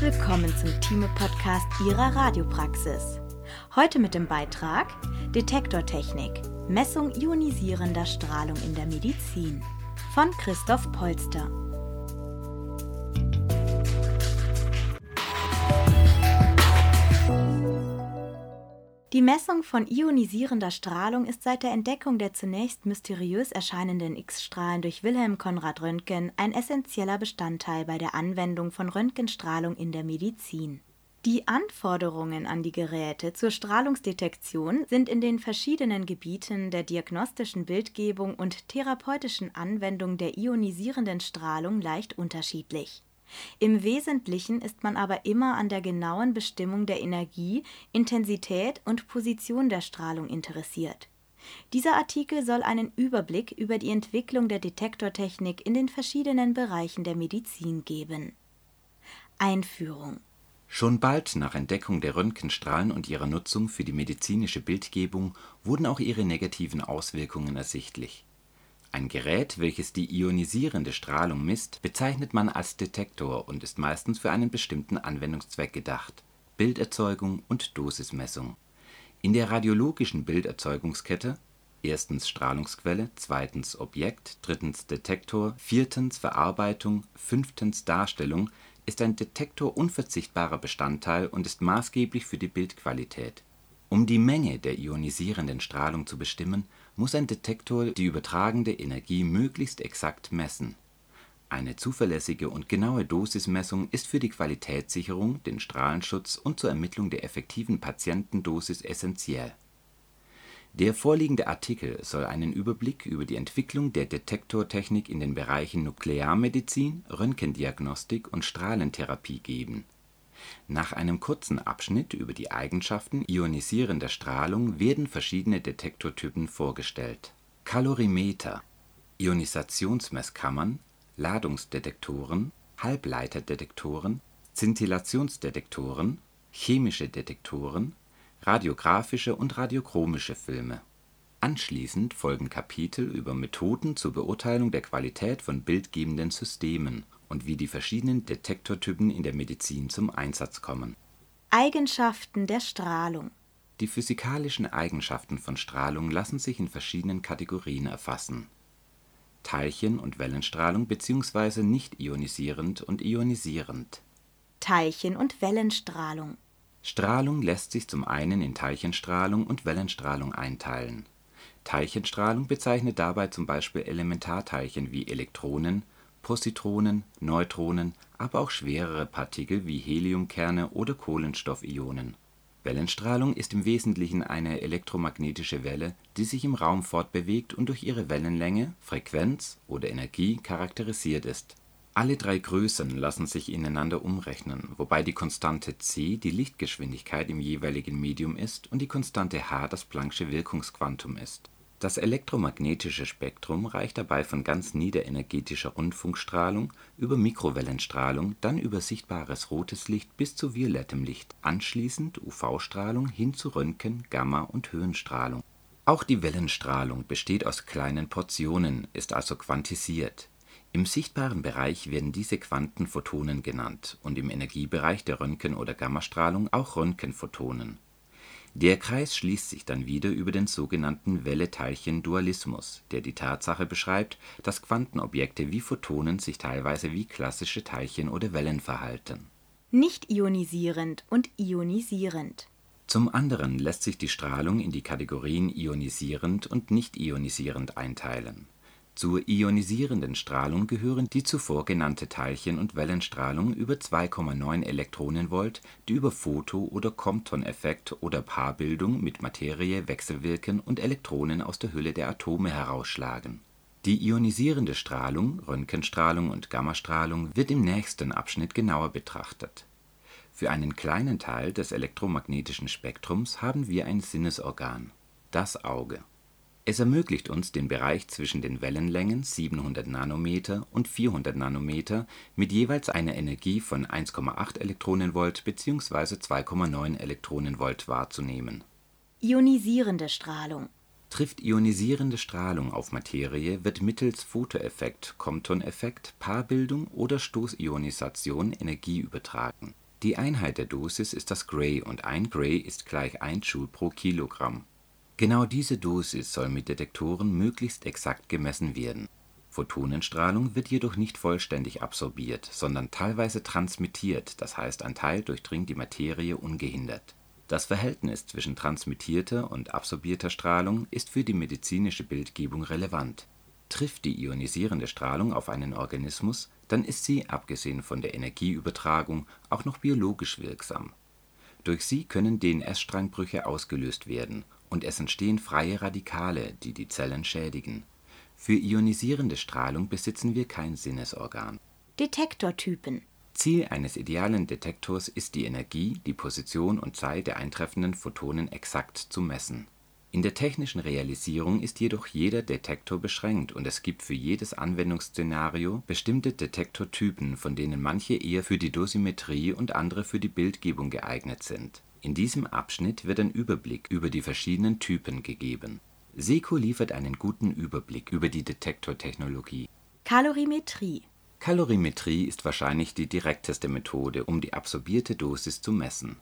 Willkommen zum Thieme-Podcast Ihrer Radiopraxis. Heute mit dem Beitrag Detektortechnik, Messung ionisierender Strahlung in der Medizin von Christoph Polster. Die Messung von ionisierender Strahlung ist seit der Entdeckung der zunächst mysteriös erscheinenden X-Strahlen durch Wilhelm Konrad Röntgen ein essentieller Bestandteil bei der Anwendung von Röntgenstrahlung in der Medizin. Die Anforderungen an die Geräte zur Strahlungsdetektion sind in den verschiedenen Gebieten der diagnostischen Bildgebung und therapeutischen Anwendung der ionisierenden Strahlung leicht unterschiedlich im Wesentlichen ist man aber immer an der genauen Bestimmung der Energie, Intensität und Position der Strahlung interessiert. Dieser Artikel soll einen Überblick über die Entwicklung der Detektortechnik in den verschiedenen Bereichen der Medizin geben. Einführung Schon bald nach Entdeckung der Röntgenstrahlen und ihrer Nutzung für die medizinische Bildgebung wurden auch ihre negativen Auswirkungen ersichtlich ein Gerät, welches die ionisierende Strahlung misst, bezeichnet man als Detektor und ist meistens für einen bestimmten Anwendungszweck gedacht (Bilderzeugung und Dosismessung). In der radiologischen Bilderzeugungskette erstens Strahlungsquelle, zweitens Objekt, drittens Detektor, viertens Verarbeitung, fünftens Darstellung ist ein Detektor unverzichtbarer Bestandteil und ist maßgeblich für die Bildqualität um die Menge der ionisierenden Strahlung zu bestimmen, muss ein Detektor die übertragene Energie möglichst exakt messen. Eine zuverlässige und genaue Dosismessung ist für die Qualitätssicherung, den Strahlenschutz und zur Ermittlung der effektiven Patientendosis essentiell. Der vorliegende Artikel soll einen Überblick über die Entwicklung der Detektortechnik in den Bereichen Nuklearmedizin, Röntgendiagnostik und Strahlentherapie geben nach einem kurzen Abschnitt über die Eigenschaften ionisierender Strahlung werden verschiedene Detektortypen vorgestellt: Kalorimeter Ionisationsmesskammern Ladungsdetektoren Halbleiterdetektoren Szintillationsdetektoren chemische Detektoren radiographische und radiochromische Filme. Anschließend folgen Kapitel über Methoden zur Beurteilung der Qualität von bildgebenden Systemen und wie die verschiedenen Detektortypen in der Medizin zum Einsatz kommen. Eigenschaften der Strahlung Die physikalischen Eigenschaften von Strahlung lassen sich in verschiedenen Kategorien erfassen: Teilchen und Wellenstrahlung bzw. nicht ionisierend und ionisierend. Teilchen und Wellenstrahlung Strahlung lässt sich zum einen in Teilchenstrahlung und Wellenstrahlung einteilen. Teilchenstrahlung bezeichnet dabei zum Beispiel Elementarteilchen wie Elektronen Positronen, Neutronen, aber auch schwerere Partikel wie Heliumkerne oder Kohlenstoffionen. Wellenstrahlung ist im Wesentlichen eine elektromagnetische Welle, die sich im Raum fortbewegt und durch ihre Wellenlänge, Frequenz oder Energie charakterisiert ist. Alle drei Größen lassen sich ineinander umrechnen, wobei die Konstante c die Lichtgeschwindigkeit im jeweiligen Medium ist und die Konstante h das Plancksche Wirkungsquantum ist das elektromagnetische Spektrum reicht dabei von ganz niederenergetischer Rundfunkstrahlung über Mikrowellenstrahlung, dann über sichtbares rotes Licht bis zu violettem Licht, anschließend UV-Strahlung hin zu Röntgen Gamma und Höhenstrahlung. Auch die Wellenstrahlung besteht aus kleinen Portionen, ist also quantisiert. Im sichtbaren Bereich werden diese Quanten Photonen genannt und im Energiebereich der Röntgen oder Gammastrahlung auch Röntgenphotonen der Kreis schließt sich dann wieder über den sogenannten Welle-Teilchen-Dualismus, der die Tatsache beschreibt, dass Quantenobjekte wie Photonen sich teilweise wie klassische Teilchen oder Wellen verhalten. Nicht ionisierend und ionisierend. Zum anderen lässt sich die Strahlung in die Kategorien ionisierend und nicht ionisierend einteilen zur ionisierenden Strahlung gehören die zuvor genannte Teilchen und Wellenstrahlung über 2,9 Elektronenvolt, die über Photo oder Compton-Effekt oder Paarbildung mit Materie wechselwirken und Elektronen aus der Hülle der Atome herausschlagen. Die ionisierende Strahlung (Röntgenstrahlung und Gammastrahlung) wird im nächsten Abschnitt genauer betrachtet. Für einen kleinen Teil des elektromagnetischen Spektrums haben wir ein Sinnesorgan: das Auge es ermöglicht uns den Bereich zwischen den Wellenlängen 700 Nanometer und 400 Nanometer mit jeweils einer Energie von 1,8 Elektronenvolt bzw. 2,9 Elektronenvolt wahrzunehmen. Ionisierende Strahlung Trifft ionisierende Strahlung auf Materie, wird mittels Photoeffekt, Compton-Effekt, Paarbildung oder Stoßionisation Energie übertragen Die Einheit der Dosis ist das Gray und ein Gray ist gleich 1 Joule pro Kilogramm. Genau diese Dosis soll mit Detektoren möglichst exakt gemessen werden. Photonenstrahlung wird jedoch nicht vollständig absorbiert, sondern teilweise transmittiert, das heißt ein Teil durchdringt die Materie ungehindert. Das Verhältnis zwischen transmittierter und absorbierter Strahlung ist für die medizinische Bildgebung relevant. Trifft die ionisierende Strahlung auf einen Organismus, dann ist sie, abgesehen von der Energieübertragung, auch noch biologisch wirksam. Durch sie können DNS-Strangbrüche ausgelöst werden und es entstehen freie Radikale, die die Zellen schädigen. Für ionisierende Strahlung besitzen wir kein Sinnesorgan. Detektortypen Ziel eines idealen Detektors ist die Energie, die Position und Zeit der eintreffenden Photonen exakt zu messen. In der technischen Realisierung ist jedoch jeder Detektor beschränkt und es gibt für jedes Anwendungsszenario bestimmte Detektortypen, von denen manche eher für die Dosimetrie und andere für die Bildgebung geeignet sind. In diesem Abschnitt wird ein Überblick über die verschiedenen Typen gegeben. SECO liefert einen guten Überblick über die Detektortechnologie. Kalorimetrie Kalorimetrie ist wahrscheinlich die direkteste Methode, um die absorbierte Dosis zu messen.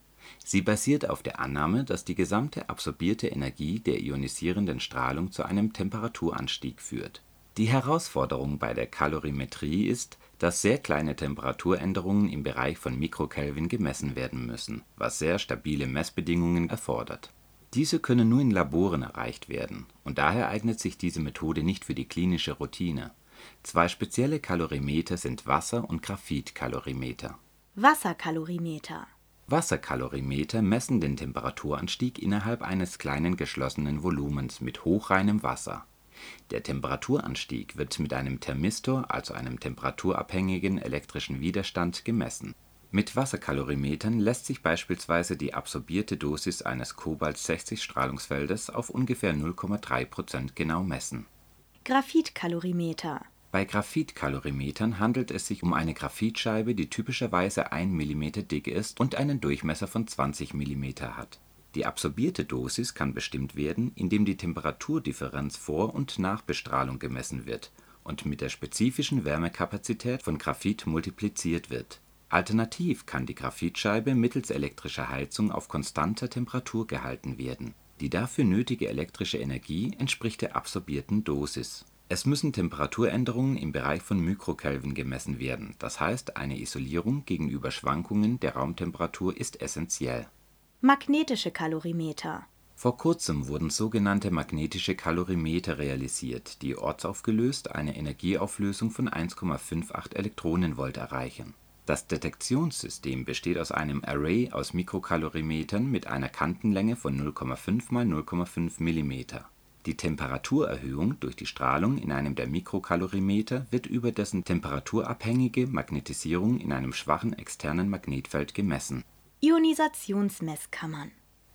Sie basiert auf der Annahme, dass die gesamte absorbierte Energie der ionisierenden Strahlung zu einem Temperaturanstieg führt. Die Herausforderung bei der Kalorimetrie ist, dass sehr kleine Temperaturänderungen im Bereich von Mikrokelvin gemessen werden müssen, was sehr stabile Messbedingungen erfordert. Diese können nur in Laboren erreicht werden, und daher eignet sich diese Methode nicht für die klinische Routine Zwei spezielle Kalorimeter sind Wasser und Graphitkalorimeter. Wasserkalorimeter Wasserkalorimeter messen den Temperaturanstieg innerhalb eines kleinen geschlossenen Volumens mit hochreinem Wasser. Der Temperaturanstieg wird mit einem Thermistor, also einem temperaturabhängigen elektrischen Widerstand, gemessen. Mit Wasserkalorimetern lässt sich beispielsweise die absorbierte Dosis eines Cobalt-60-Strahlungsfeldes auf ungefähr 0,3% genau messen Graphitkalorimeter Bei Graphitkalorimetern handelt es sich um eine Graphitscheibe, die typischerweise 1 mm dick ist und einen Durchmesser von 20 mm hat. Die absorbierte Dosis kann bestimmt werden, indem die Temperaturdifferenz vor und nach Bestrahlung gemessen wird und mit der spezifischen Wärmekapazität von Graphit multipliziert wird. Alternativ kann die Graphitscheibe mittels elektrischer Heizung auf konstanter Temperatur gehalten werden die dafür nötige elektrische Energie entspricht der absorbierten Dosis. Es müssen Temperaturänderungen im Bereich von Mikrokelvin gemessen werden, das heißt eine Isolierung gegenüber Schwankungen der Raumtemperatur ist essentiell. Magnetische Kalorimeter Vor kurzem wurden sogenannte magnetische Kalorimeter realisiert, die ortsaufgelöst eine Energieauflösung von 1,58 Elektronenvolt erreichen das Detektionssystem besteht aus einem Array aus Mikrokalorimetern mit einer Kantenlänge von 0,5 x 0,5 mm. Die Temperaturerhöhung durch die Strahlung in einem der Mikrokalorimeter wird über dessen temperaturabhängige Magnetisierung in einem schwachen externen Magnetfeld gemessen. Ionisationsmesskammern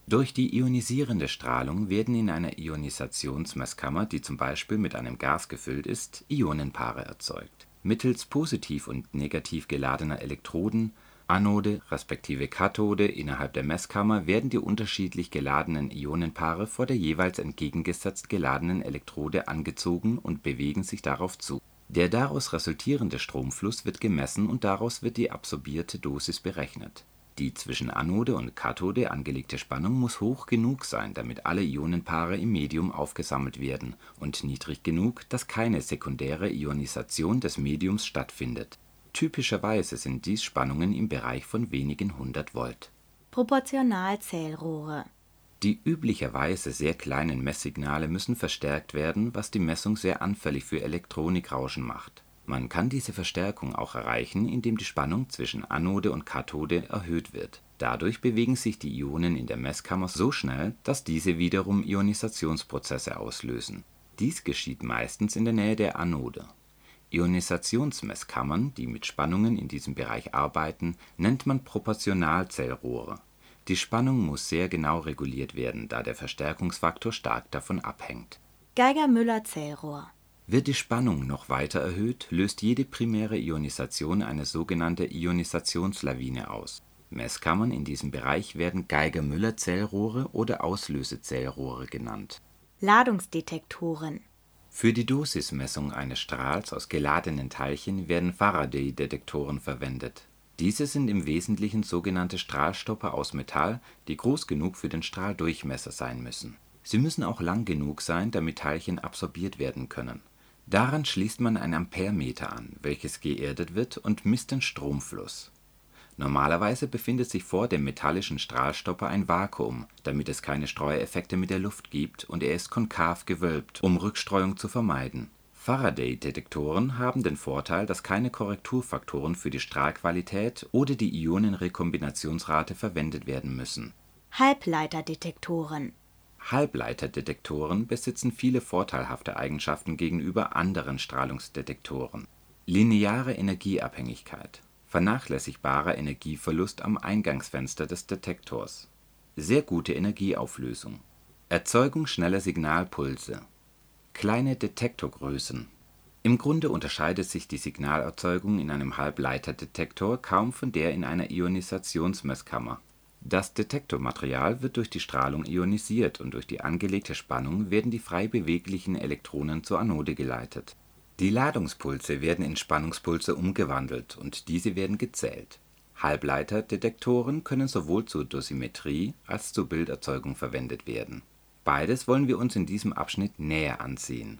Durch die ionisierende Strahlung werden in einer Ionisationsmesskammer, die zum Beispiel mit einem Gas gefüllt ist, Ionenpaare erzeugt. Mittels positiv und negativ geladener Elektroden (Anode respektive Kathode) innerhalb der Messkammer werden die unterschiedlich geladenen Ionenpaare vor der jeweils entgegengesetzt geladenen Elektrode angezogen und bewegen sich darauf zu. Der daraus resultierende Stromfluss wird gemessen und daraus wird die absorbierte Dosis berechnet die zwischen Anode und Kathode angelegte Spannung muss hoch genug sein, damit alle Ionenpaare im Medium aufgesammelt werden, und niedrig genug, dass keine sekundäre Ionisation des Mediums stattfindet. Typischerweise sind dies Spannungen im Bereich von wenigen hundert Volt. Proportionalzählrohre Die üblicherweise sehr kleinen Messsignale müssen verstärkt werden, was die Messung sehr anfällig für Elektronikrauschen macht man kann diese Verstärkung auch erreichen, indem die Spannung zwischen Anode und Kathode erhöht wird. Dadurch bewegen sich die Ionen in der Messkammer so schnell, dass diese wiederum Ionisationsprozesse auslösen. Dies geschieht meistens in der Nähe der Anode. Ionisationsmesskammern, die mit Spannungen in diesem Bereich arbeiten, nennt man Proportionalzählrohre. Die Spannung muss sehr genau reguliert werden, da der Verstärkungsfaktor stark davon abhängt. Geiger-Müller-Zählrohr wird die Spannung noch weiter erhöht, löst jede primäre Ionisation eine sogenannte Ionisationslawine aus. Messkammern in diesem Bereich werden Geiger-Müller-Zählrohre oder Auslösezählrohre genannt. Ladungsdetektoren Für die Dosismessung eines Strahls aus geladenen Teilchen werden Faraday-Detektoren verwendet. Diese sind im Wesentlichen sogenannte Strahlstoffe aus Metall, die groß genug für den Strahldurchmesser sein müssen. Sie müssen auch lang genug sein, damit Teilchen absorbiert werden können. Daran schließt man ein Amperemeter an, welches geerdet wird und misst den Stromfluss. Normalerweise befindet sich vor dem metallischen Strahlstopper ein Vakuum, damit es keine Streueffekte mit der Luft gibt, und er ist konkav gewölbt, um Rückstreuung zu vermeiden. Faraday-Detektoren haben den Vorteil, dass keine Korrekturfaktoren für die Strahlqualität oder die Ionenrekombinationsrate verwendet werden müssen. Halbleiterdetektoren Halbleiterdetektoren besitzen viele vorteilhafte Eigenschaften gegenüber anderen Strahlungsdetektoren. Lineare Energieabhängigkeit vernachlässigbarer Energieverlust am Eingangsfenster des Detektors sehr gute Energieauflösung Erzeugung schneller Signalpulse kleine Detektorgrößen Im Grunde unterscheidet sich die Signalerzeugung in einem Halbleiterdetektor kaum von der in einer Ionisationsmesskammer. Das Detektormaterial wird durch die Strahlung ionisiert und durch die angelegte Spannung werden die frei beweglichen Elektronen zur Anode geleitet die Ladungspulse werden in Spannungspulse umgewandelt und diese werden gezählt. Halbleiterdetektoren können sowohl zur Dosimetrie als zur Bilderzeugung verwendet werden. Beides wollen wir uns in diesem Abschnitt näher ansehen.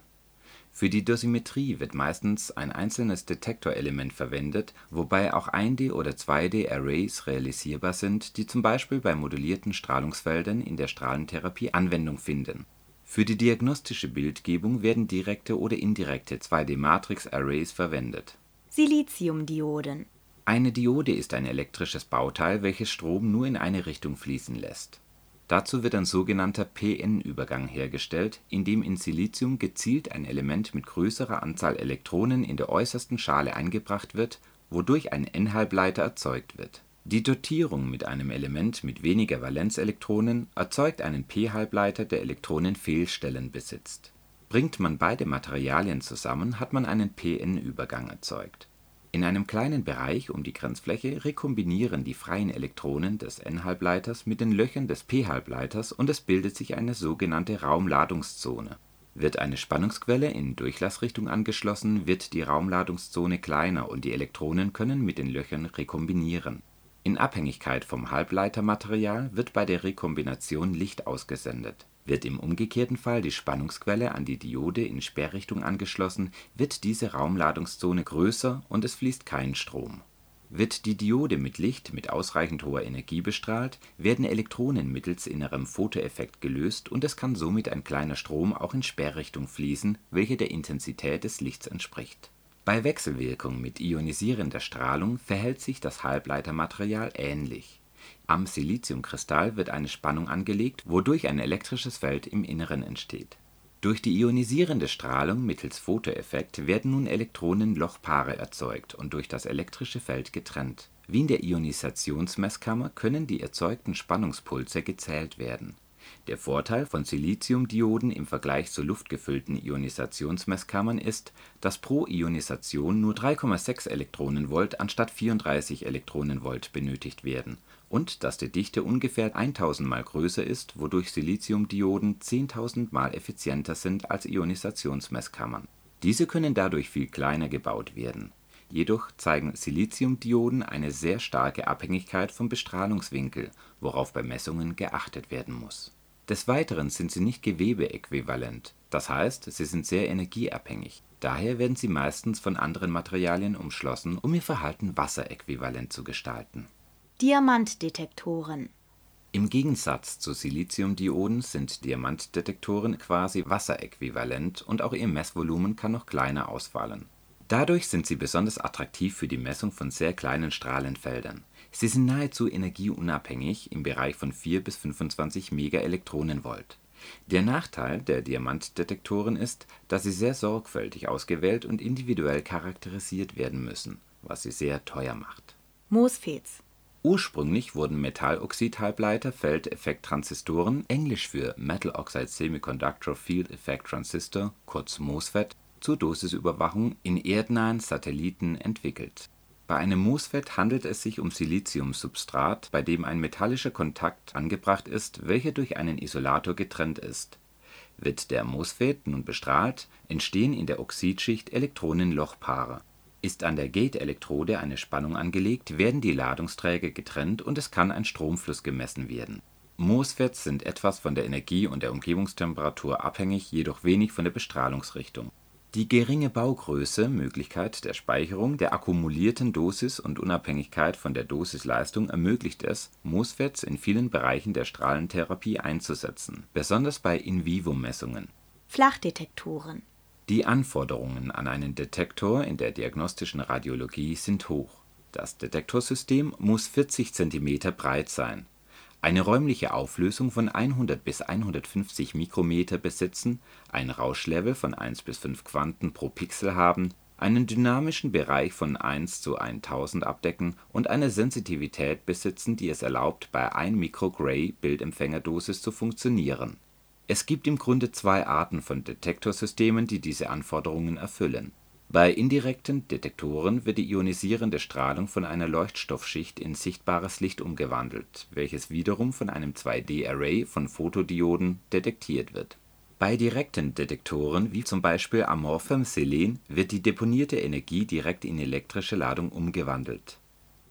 Für die Dosimetrie wird meistens ein einzelnes Detektorelement verwendet, wobei auch 1D oder 2D-Arrays realisierbar sind, die zum Beispiel bei modellierten Strahlungsfeldern in der Strahlentherapie Anwendung finden für die diagnostische Bildgebung werden direkte oder indirekte 2D-Matrix-Arrays verwendet. Siliziumdioden Eine Diode ist ein elektrisches Bauteil, welches Strom nur in eine Richtung fließen lässt. Dazu wird ein sogenannter p-n-Übergang hergestellt, indem in Silizium gezielt ein Element mit größerer Anzahl Elektronen in der äußersten Schale eingebracht wird, wodurch ein n-Halbleiter erzeugt wird die Dotierung mit einem Element mit weniger Valenzelektronen erzeugt einen p-Halbleiter, der Elektronenfehlstellen besitzt. Bringt man beide Materialien zusammen, hat man einen p-n-Übergang erzeugt. In einem kleinen Bereich um die Grenzfläche rekombinieren die freien Elektronen des n-Halbleiters mit den Löchern des p-Halbleiters und es bildet sich eine sogenannte Raumladungszone. Wird eine Spannungsquelle in Durchlassrichtung angeschlossen, wird die Raumladungszone kleiner und die Elektronen können mit den Löchern rekombinieren in Abhängigkeit vom Halbleitermaterial wird bei der Rekombination Licht ausgesendet. Wird im umgekehrten Fall die Spannungsquelle an die Diode in Sperrrichtung angeschlossen, wird diese Raumladungszone größer und es fließt kein Strom. Wird die Diode mit Licht mit ausreichend hoher Energie bestrahlt, werden Elektronen mittels innerem Photoeffekt gelöst und es kann somit ein kleiner Strom auch in Sperrrichtung fließen, welche der Intensität des Lichts entspricht bei Wechselwirkung mit ionisierender Strahlung verhält sich das Halbleitermaterial ähnlich. Am Siliziumkristall wird eine Spannung angelegt, wodurch ein elektrisches Feld im Inneren entsteht. Durch die ionisierende Strahlung mittels Photoeffekt werden nun Elektronenlochpaare erzeugt und durch das elektrische Feld getrennt. Wie in der Ionisationsmesskammer können die erzeugten Spannungspulse gezählt werden der Vorteil von Siliziumdioden im Vergleich zu luftgefüllten Ionisationsmesskammern ist, dass pro Ionisation nur 3,6 Elektronenvolt anstatt 34 Elektronenvolt benötigt werden und dass die Dichte ungefähr 1000 mal größer ist, wodurch Siliziumdioden 10.000 mal effizienter sind als Ionisationsmesskammern. Diese können dadurch viel kleiner gebaut werden. Jedoch zeigen Siliziumdioden eine sehr starke Abhängigkeit vom Bestrahlungswinkel, worauf bei Messungen geachtet werden muss des Weiteren sind sie nicht gewebeäquivalent, das heißt, sie sind sehr energieabhängig. Daher werden sie meistens von anderen Materialien umschlossen, um ihr Verhalten wasseräquivalent zu gestalten. Diamantdetektoren Im Gegensatz zu Siliziumdioden sind Diamantdetektoren quasi wasseräquivalent und auch ihr Messvolumen kann noch kleiner ausfallen. Dadurch sind sie besonders attraktiv für die Messung von sehr kleinen Strahlenfeldern Sie sind nahezu energieunabhängig im Bereich von 4 bis 25 MeV. Der Nachteil der Diamantdetektoren ist, dass sie sehr sorgfältig ausgewählt und individuell charakterisiert werden müssen, was sie sehr teuer macht. MOSFETs Ursprünglich wurden Metalloxid-Halbleiter Feldeffekt-Transistoren englisch für Metal Oxide Semiconductor Field Effect Transistor kurz MOSFET zur Dosisüberwachung in erdnahen Satelliten entwickelt bei einem MOSFET handelt es sich um Siliziumsubstrat, bei dem ein metallischer Kontakt angebracht ist, welcher durch einen Isolator getrennt ist. Wird der MOSFET nun bestrahlt, entstehen in der Oxidschicht Elektronenlochpaare. Ist an der Gate-Elektrode eine Spannung angelegt, werden die Ladungsträger getrennt und es kann ein Stromfluss gemessen werden. MOSFETs sind etwas von der Energie und der Umgebungstemperatur abhängig, jedoch wenig von der Bestrahlungsrichtung. Die geringe Baugröße, Möglichkeit der Speicherung der akkumulierten Dosis und Unabhängigkeit von der Dosisleistung ermöglicht es, MOSFETs in vielen Bereichen der Strahlentherapie einzusetzen, besonders bei In-vivo-Messungen. Flachdetektoren Die Anforderungen an einen Detektor in der diagnostischen Radiologie sind hoch. Das Detektorsystem muss 40 cm breit sein eine räumliche Auflösung von 100 bis 150 Mikrometer besitzen, ein Rauschlevel von 1 bis 5 Quanten pro Pixel haben, einen dynamischen Bereich von 1 zu 1000 abdecken und eine Sensitivität besitzen, die es erlaubt, bei 1 µg Bildempfängerdosis zu funktionieren. Es gibt im Grunde zwei Arten von Detektorsystemen, die diese Anforderungen erfüllen bei indirekten Detektoren wird die ionisierende Strahlung von einer Leuchtstoffschicht in sichtbares Licht umgewandelt, welches wiederum von einem 2D-Array von Photodioden detektiert wird. Bei direkten Detektoren wie zum Beispiel amorphem Selen wird die deponierte Energie direkt in elektrische Ladung umgewandelt.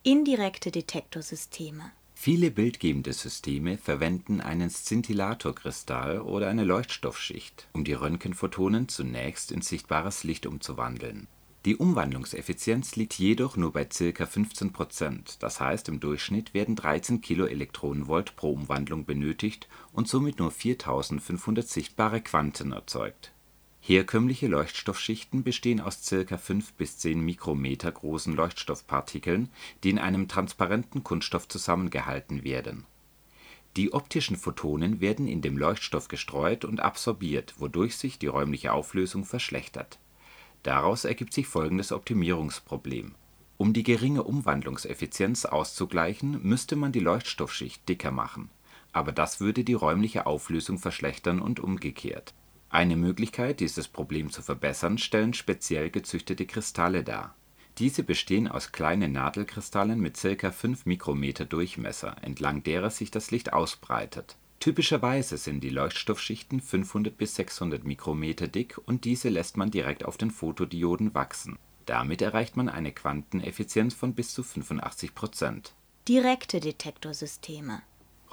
Indirekte Detektorsysteme Viele bildgebende Systeme verwenden einen Szintillatorkristall oder eine Leuchtstoffschicht, um die Röntgenphotonen zunächst in sichtbares Licht umzuwandeln. Die Umwandlungseffizienz liegt jedoch nur bei ca. 15 Prozent, das heißt im Durchschnitt werden 13 kV pro Umwandlung benötigt und somit nur 4500 sichtbare Quanten erzeugt Herkömmliche Leuchtstoffschichten bestehen aus ca. 5 bis 10 Mikrometer großen Leuchtstoffpartikeln, die in einem transparenten Kunststoff zusammengehalten werden. Die optischen Photonen werden in dem Leuchtstoff gestreut und absorbiert, wodurch sich die räumliche Auflösung verschlechtert. Daraus ergibt sich folgendes Optimierungsproblem: Um die geringe Umwandlungseffizienz auszugleichen, müsste man die Leuchtstoffschicht dicker machen, aber das würde die räumliche Auflösung verschlechtern und umgekehrt eine Möglichkeit, dieses Problem zu verbessern, stellen speziell gezüchtete Kristalle dar. Diese bestehen aus kleinen Nadelkristallen mit ca. 5 µm Durchmesser, entlang derer sich das Licht ausbreitet. Typischerweise sind die Leuchtstoffschichten 500 bis 600 µm dick und diese lässt man direkt auf den Photodioden wachsen. Damit erreicht man eine Quanteneffizienz von bis zu 85% Direkte Detektorsysteme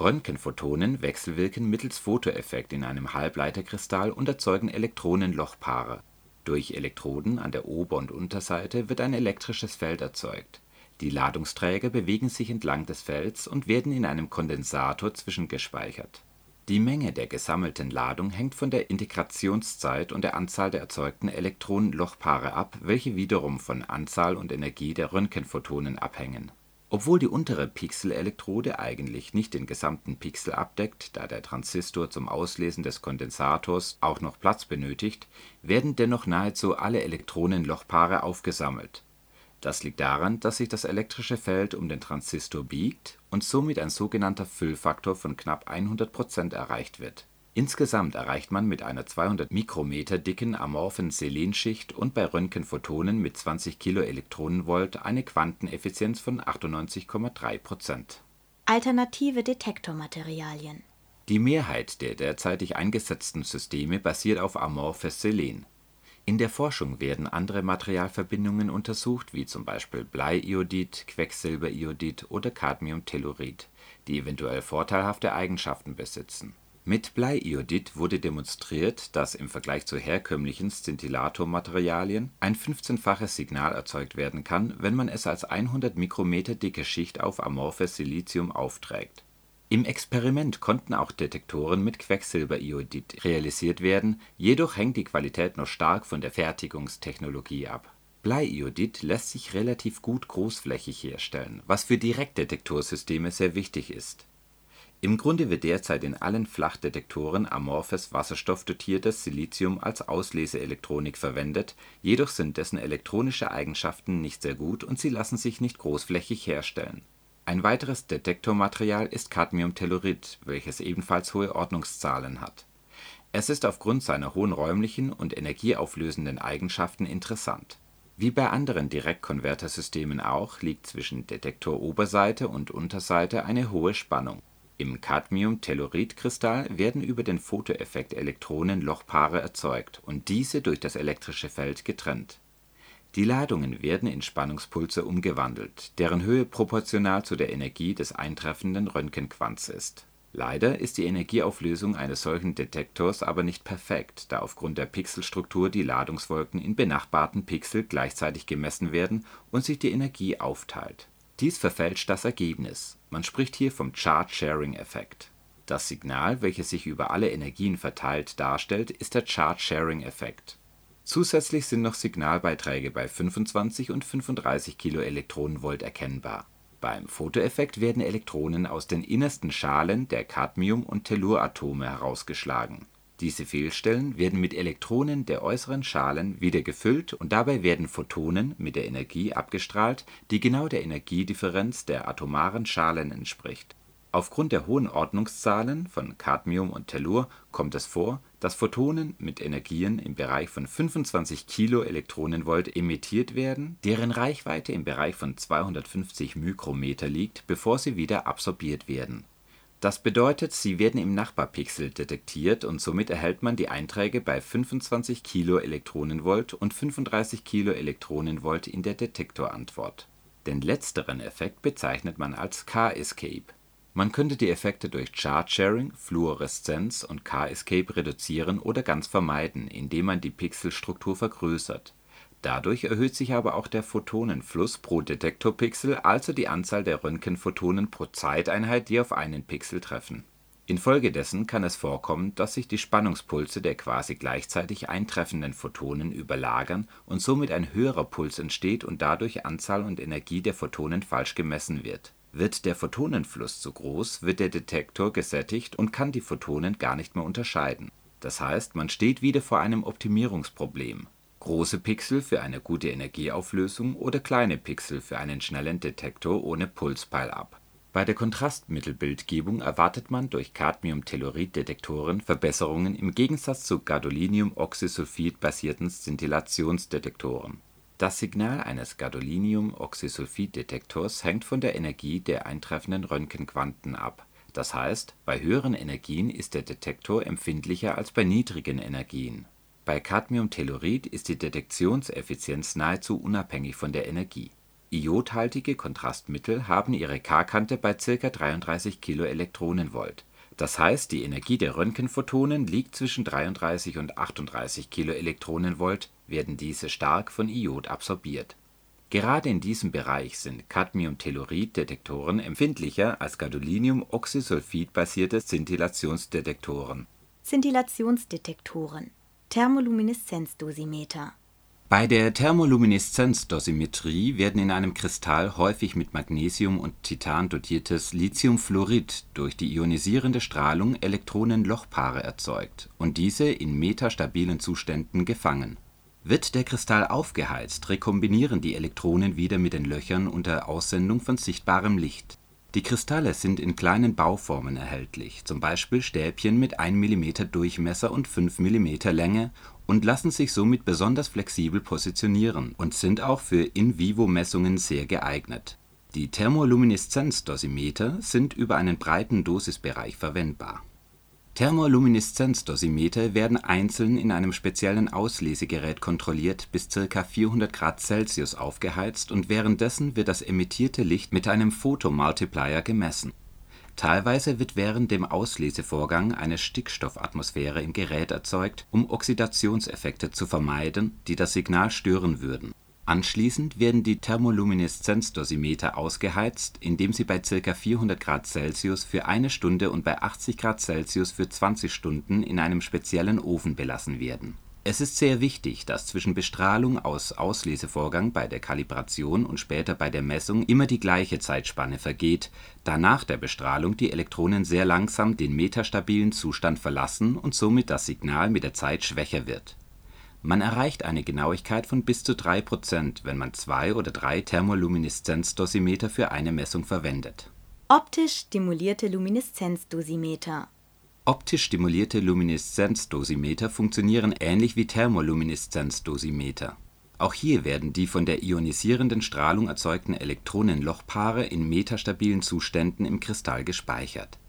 Röntgenphotonen wechselwirken mittels Photoeffekt in einem Halbleiterkristall und erzeugen Elektronenlochpaare. Durch Elektroden an der Ober und Unterseite wird ein elektrisches Feld erzeugt. Die Ladungsträger bewegen sich entlang des Felds und werden in einem Kondensator zwischengespeichert. Die Menge der gesammelten Ladung hängt von der Integrationszeit und der Anzahl der erzeugten Elektronenlochpaare ab, welche wiederum von Anzahl und Energie der Röntgenphotonen abhängen obwohl die untere Pixelelektrode eigentlich nicht den gesamten Pixel abdeckt, da der Transistor zum Auslesen des Kondensators auch noch Platz benötigt, werden dennoch nahezu alle Elektronenlochpaare aufgesammelt. Das liegt daran, dass sich das elektrische Feld um den Transistor biegt und somit ein sogenannter Füllfaktor von knapp 100% erreicht wird Insgesamt erreicht man mit einer 200 Mikrometer dicken amorphen Selenschicht und bei Röntgenphotonen mit 20 kV eine Quanteneffizienz von 98,3% Alternative Detektormaterialien. Die Mehrheit der derzeitig eingesetzten Systeme basiert auf amorphes Selen. In der Forschung werden andere Materialverbindungen untersucht, wie zum Beispiel Bleiiodid, Quecksilberiodid oder Cadmiumtellurid, die eventuell vorteilhafte Eigenschaften besitzen mit Bleiiodid wurde demonstriert, dass im Vergleich zu herkömmlichen Szintillatormaterialien ein 15-faches Signal erzeugt werden kann, wenn man es als 100 Mikrometer dicke Schicht auf amorphes Silicium aufträgt. Im Experiment konnten auch Detektoren mit Quecksilberiodid realisiert werden, jedoch hängt die Qualität noch stark von der Fertigungstechnologie ab. Bleiiodid lässt sich relativ gut großflächig herstellen, was für Direktdetektorsysteme sehr wichtig ist im Grunde wird derzeit in allen Flachdetektoren amorphes wasserstoffdotiertes Silicium als Ausleseelektronik verwendet, jedoch sind dessen elektronische Eigenschaften nicht sehr gut und sie lassen sich nicht großflächig herstellen. Ein weiteres Detektormaterial ist Cadmiumtellurid, welches ebenfalls hohe Ordnungszahlen hat. Es ist aufgrund seiner hohen räumlichen und energieauflösenden Eigenschaften interessant. Wie bei anderen Direktkonvertersystemen auch, liegt zwischen Detektoroberseite und Unterseite eine hohe Spannung im Cadmium-Tellurid-Kristall werden über den Photoeffekt Elektronenlochpaare erzeugt und diese durch das elektrische Feld getrennt. Die Ladungen werden in Spannungspulse umgewandelt, deren Höhe proportional zu der Energie des eintreffenden Röntgenquants ist. Leider ist die Energieauflösung eines solchen Detektors aber nicht perfekt, da aufgrund der Pixelstruktur die Ladungswolken in benachbarten Pixel gleichzeitig gemessen werden und sich die Energie aufteilt. Dies verfälscht das Ergebnis, man spricht hier vom Chart-Sharing-Effekt. Das Signal, welches sich über alle Energien verteilt darstellt, ist der Chart-Sharing-Effekt Zusätzlich sind noch Signalbeiträge bei 25 und 35 kV erkennbar. Beim Photoeffekt werden Elektronen aus den innersten Schalen der Cadmium - und Telluratome herausgeschlagen. Diese Fehlstellen werden mit Elektronen der äußeren Schalen wieder gefüllt und dabei werden Photonen mit der Energie abgestrahlt, die genau der Energiedifferenz der atomaren Schalen entspricht Aufgrund der hohen Ordnungszahlen von Cadmium und Tellur kommt es vor, dass Photonen mit Energien im Bereich von 25 kV emittiert werden, deren Reichweite im Bereich von 250 µm liegt, bevor sie wieder absorbiert werden. Das bedeutet, sie werden im Nachbarpixel detektiert und somit erhält man die Einträge bei 25 kV und 35 kV in der Detektorantwort. Den letzteren Effekt bezeichnet man als K-Escape man könnte die Effekte durch Chart-Sharing, Fluoreszenz und K-Escape reduzieren oder ganz vermeiden, indem man die Pixelstruktur vergrößert. Dadurch erhöht sich aber auch der Photonenfluss pro Detektorpixel, also die Anzahl der Röntgenphotonen pro Zeiteinheit, die auf einen Pixel treffen. Infolgedessen kann es vorkommen, dass sich die Spannungspulse der quasi gleichzeitig eintreffenden Photonen überlagern und somit ein höherer Puls entsteht und dadurch Anzahl und Energie der Photonen falsch gemessen wird wird der Photonenfluss zu groß, wird der Detektor gesättigt und kann die Photonen gar nicht mehr unterscheiden. Das heißt, man steht wieder vor einem Optimierungsproblem: große Pixel für eine gute Energieauflösung oder kleine Pixel für einen schnellen Detektor ohne Pulspile-Up. Bei der Kontrastmittelbildgebung erwartet man durch Cadmium-Tellurid-Detektoren Verbesserungen im Gegensatz zu Gadolinium-Oxysulfid-basierten Szintillationsdetektoren das Signal eines Gadolinium-Oxysulfid-Detektors hängt von der Energie der eintreffenden Röntgenquanten ab, das heißt, bei höheren Energien ist der Detektor empfindlicher als bei niedrigen Energien. Bei Cadmiumtellurid ist die Detektionseffizienz nahezu unabhängig von der Energie. Iodhaltige Kontrastmittel haben ihre K-Kante bei ca. 33 kV das heißt, die Energie der Röntgenphotonen liegt zwischen 33 und 38 kV, werden diese stark von Iod absorbiert. Gerade in diesem Bereich sind Cadmium-Tellurid-Detektoren empfindlicher als Gadolinium-Oxysulfid-basierte Szintillationsdetektoren. Szintillationsdetektoren Thermolumineszenzdosimeter bei der Thermolumineszenzdosimetrie werden in einem Kristall häufig mit Magnesium und Titan dotiertes Lithiumfluorid durch die ionisierende Strahlung Elektronenlochpaare erzeugt und diese in metastabilen Zuständen gefangen. Wird der Kristall aufgeheizt, rekombinieren die Elektronen wieder mit den Löchern unter Aussendung von sichtbarem Licht. Die Kristalle sind in kleinen Bauformen erhältlich, zum Beispiel Stäbchen mit 1 mm Durchmesser und 5 mm Länge und lassen sich somit besonders flexibel positionieren und sind auch für In-vivo-Messungen sehr geeignet. Die Thermolumineszenzdosimeter sind über einen breiten Dosisbereich verwendbar. Thermolumineszenzdosimeter werden einzeln in einem speziellen Auslesegerät kontrolliert bis ca. 400 Grad Celsius aufgeheizt und währenddessen wird das emittierte Licht mit einem Photomultiplier gemessen Teilweise wird während dem Auslesevorgang eine Stickstoffatmosphäre im Gerät erzeugt, um Oxidationseffekte zu vermeiden, die das Signal stören würden. Anschließend werden die Thermolumineszenzdosimeter ausgeheizt, indem sie bei ca. 400 Grad Celsius für eine Stunde und bei 80 Grad Celsius für 20 Stunden in einem speziellen Ofen belassen werden es ist sehr wichtig, dass zwischen Bestrahlung aus Auslesevorgang bei der Kalibration und später bei der Messung immer die gleiche Zeitspanne vergeht, da nach der Bestrahlung die Elektronen sehr langsam den metastabilen Zustand verlassen und somit das Signal mit der Zeit schwächer wird. Man erreicht eine Genauigkeit von bis zu 3% wenn man zwei oder drei Thermolumineszenzdosimeter für eine Messung verwendet. Optisch stimulierte Lumineszenzdosimeter Optisch stimulierte Lumineszenzdosimeter funktionieren ähnlich wie Thermolumineszenzdosimeter. Auch hier werden die von der ionisierenden Strahlung erzeugten Elektronenlochpaare in metastabilen Zuständen im Kristall gespeichert.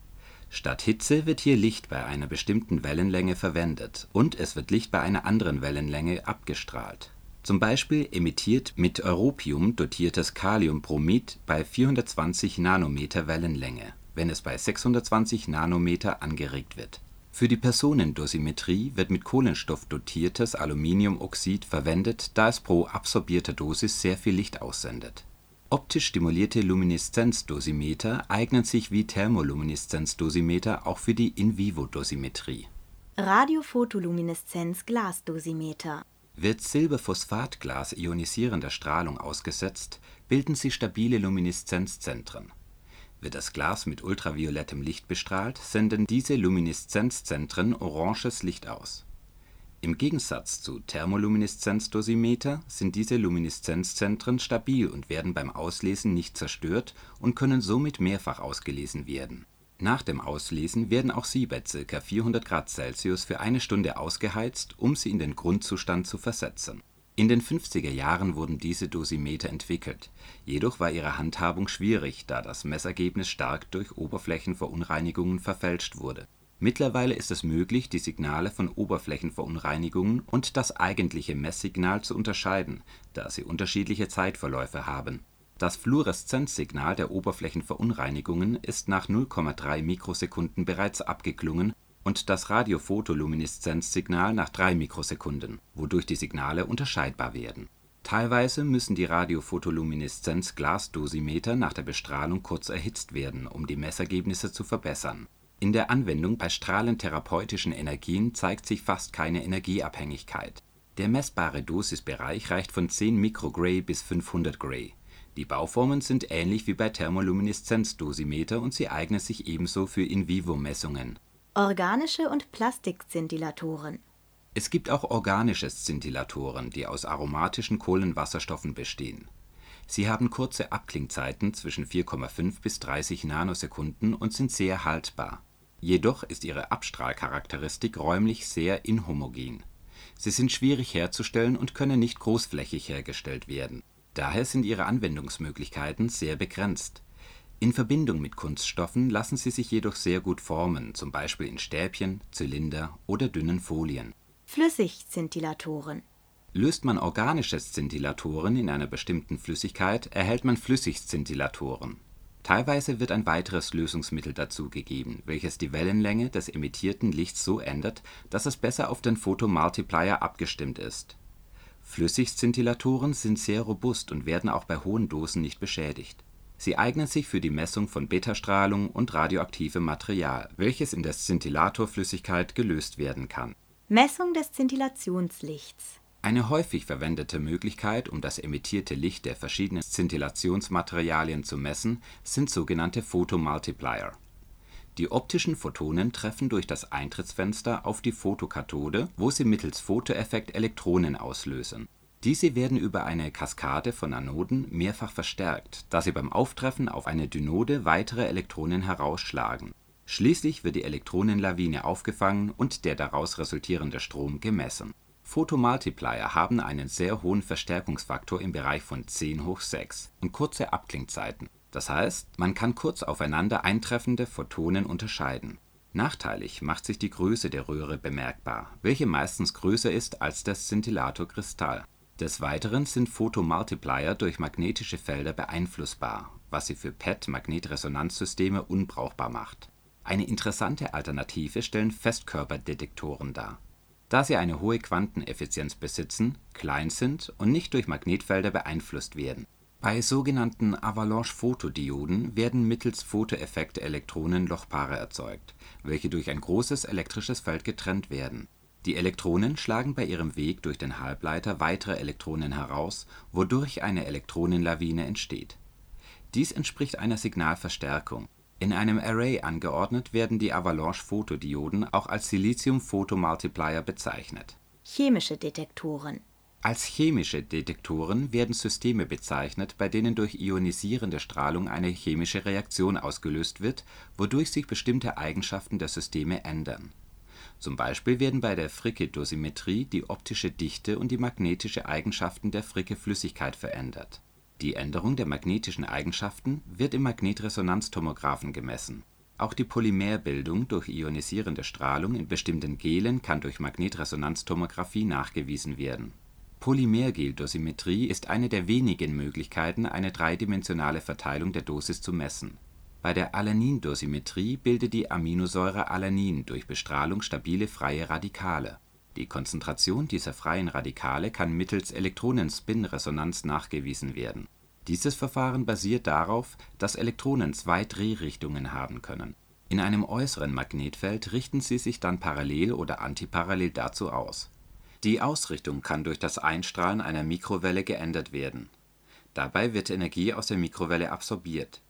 Statt Hitze wird hier Licht bei einer bestimmten Wellenlänge verwendet und es wird Licht bei einer anderen Wellenlänge abgestrahlt Zum Beispiel emittiert mit Europium dotiertes Kaliumbromid bei 420 nm Wellenlänge, wenn es bei 620 nm angeregt wird. Für die Personendosimetrie wird mit Kohlenstoff dotiertes Aluminiumoxid verwendet, da es pro absorbierter Dosis sehr viel Licht aussendet. Optisch stimulierte Lumineszenzdosimeter eignen sich wie Thermolumineszenzdosimeter auch für die In-vivo-Dosimetrie. Radiophotolumineszenz-Glasdosimeter Wird Silberphosphatglas ionisierender Strahlung ausgesetzt, bilden sich stabile Lumineszenzzentren. Wird das Glas mit ultraviolettem Licht bestrahlt, senden diese Lumineszenzzentren oranges Licht aus. Im Gegensatz zu Thermolumineszenzdosimeter sind diese Lumineszenzzentren stabil und werden beim Auslesen nicht zerstört und können somit mehrfach ausgelesen werden. Nach dem Auslesen werden auch sie bei ca. 400 °C für eine Stunde ausgeheizt, um sie in den Grundzustand zu versetzen. In den 50er Jahren wurden diese Dosimeter entwickelt, jedoch war ihre Handhabung schwierig, da das Messergebnis stark durch Oberflächenverunreinigungen verfälscht wurde Mittlerweile ist es möglich, die Signale von Oberflächenverunreinigungen und das eigentliche Messsignal zu unterscheiden, da sie unterschiedliche Zeitverläufe haben. Das Fluoreszenzsignal der Oberflächenverunreinigungen ist nach 0,3 Mikrosekunden bereits abgeklungen und das Radiophotolumineszenzsignal nach 3 Mikrosekunden, wodurch die Signale unterscheidbar werden. Teilweise müssen die Radiophotolumineszenz-Glasdosimeter nach der Bestrahlung kurz erhitzt werden, um die Messergebnisse zu verbessern in der Anwendung bei strahlentherapeutischen Energien zeigt sich fast keine Energieabhängigkeit. Der messbare Dosisbereich reicht von 10 Mikrogray bis 500 Gray. Die Bauformen sind ähnlich wie bei Thermolumineszenzdosimeter und sie eignen sich ebenso für In-vivo-Messungen. Organische und Plastikszintillatoren Es gibt auch organische Szintillatoren, die aus aromatischen Kohlenwasserstoffen bestehen Sie haben kurze Abklingzeiten zwischen 4,5 bis 30 Nanosekunden und sind sehr haltbar Jedoch ist ihre Abstrahlcharakteristik räumlich sehr inhomogen. Sie sind schwierig herzustellen und können nicht großflächig hergestellt werden. Daher sind ihre Anwendungsmöglichkeiten sehr begrenzt. In Verbindung mit Kunststoffen lassen sie sich jedoch sehr gut formen, zum Beispiel in Stäbchen, Zylinder oder dünnen Folien. Flüssigszintillatoren Löst man organische Szintillatoren in einer bestimmten Flüssigkeit, erhält man Flüssigszintillatoren Teilweise wird ein weiteres Lösungsmittel dazugegeben, welches die Wellenlänge des emittierten Lichts so ändert, dass es besser auf den Photomultiplier abgestimmt ist. Flüssigszintillatoren sind sehr robust und werden auch bei hohen Dosen nicht beschädigt. Sie eignen sich für die Messung von Betastrahlung und radioaktivem Material, welches in der Szintillatorflüssigkeit gelöst werden kann. Messung des Szintillationslichts eine häufig verwendete Möglichkeit, um das emittierte Licht der verschiedenen Szintillationsmaterialien zu messen, sind sogenannte Photomultiplier. Die optischen Photonen treffen durch das Eintrittsfenster auf die Photokathode, wo sie mittels Photoeffekt Elektronen auslösen. Diese werden über eine Kaskade von Anoden mehrfach verstärkt, da sie beim Auftreffen auf eine Dynode weitere Elektronen herausschlagen. Schließlich wird die Elektronenlawine aufgefangen und der daraus resultierende Strom gemessen Photomultiplier haben einen sehr hohen Verstärkungsfaktor im Bereich von 106 und kurze Abklingzeiten, das heißt, man kann kurz aufeinander eintreffende Photonen unterscheiden. Nachteilig macht sich die Größe der Röhre bemerkbar, welche meistens größer ist als das Szintillatorkristall. Des Weiteren sind Photomultiplier durch magnetische Felder beeinflussbar, was sie für PET-Magnetresonanzsysteme unbrauchbar macht. Eine interessante Alternative stellen Festkörperdetektoren dar da sie eine hohe Quanteneffizienz besitzen, klein sind und nicht durch Magnetfelder beeinflusst werden. Bei sogenannten Avalanche-Photodioden werden mittels Photoeffekt Elektronen Lochpaare erzeugt, welche durch ein großes elektrisches Feld getrennt werden. Die Elektronen schlagen bei ihrem Weg durch den Halbleiter weitere Elektronen heraus, wodurch eine Elektronenlawine entsteht. Dies entspricht einer Signalverstärkung in einem Array angeordnet werden die Avalanche-Photodioden auch als Silicium-Photomultiplier bezeichnet. Chemische Detektoren Als chemische Detektoren werden Systeme bezeichnet, bei denen durch ionisierende Strahlung eine chemische Reaktion ausgelöst wird, wodurch sich bestimmte Eigenschaften der Systeme ändern. Zum Beispiel werden bei der Fricke-Dosimetrie die optische Dichte und die magnetische Eigenschaften der Fricke-Flüssigkeit verändert die Änderung der magnetischen Eigenschaften wird im Magnetresonanztomographen gemessen. Auch die Polymerbildung durch ionisierende Strahlung in bestimmten Gelen kann durch Magnetresonanztomographie nachgewiesen werden. Polymergeldosimetrie ist eine der wenigen Möglichkeiten, eine dreidimensionale Verteilung der Dosis zu messen. Bei der Alanindosimetrie bildet die Aminosäure Alanin durch Bestrahlung stabile freie Radikale. Die Konzentration dieser freien Radikale kann mittels Elektronenspinresonanz nachgewiesen werden. Dieses Verfahren basiert darauf, dass Elektronen zwei Drehrichtungen haben können. In einem äußeren Magnetfeld richten sie sich dann parallel oder antiparallel dazu aus die Ausrichtung kann durch das Einstrahlen einer Mikrowelle geändert werden. Dabei wird Energie aus der Mikrowelle absorbiert.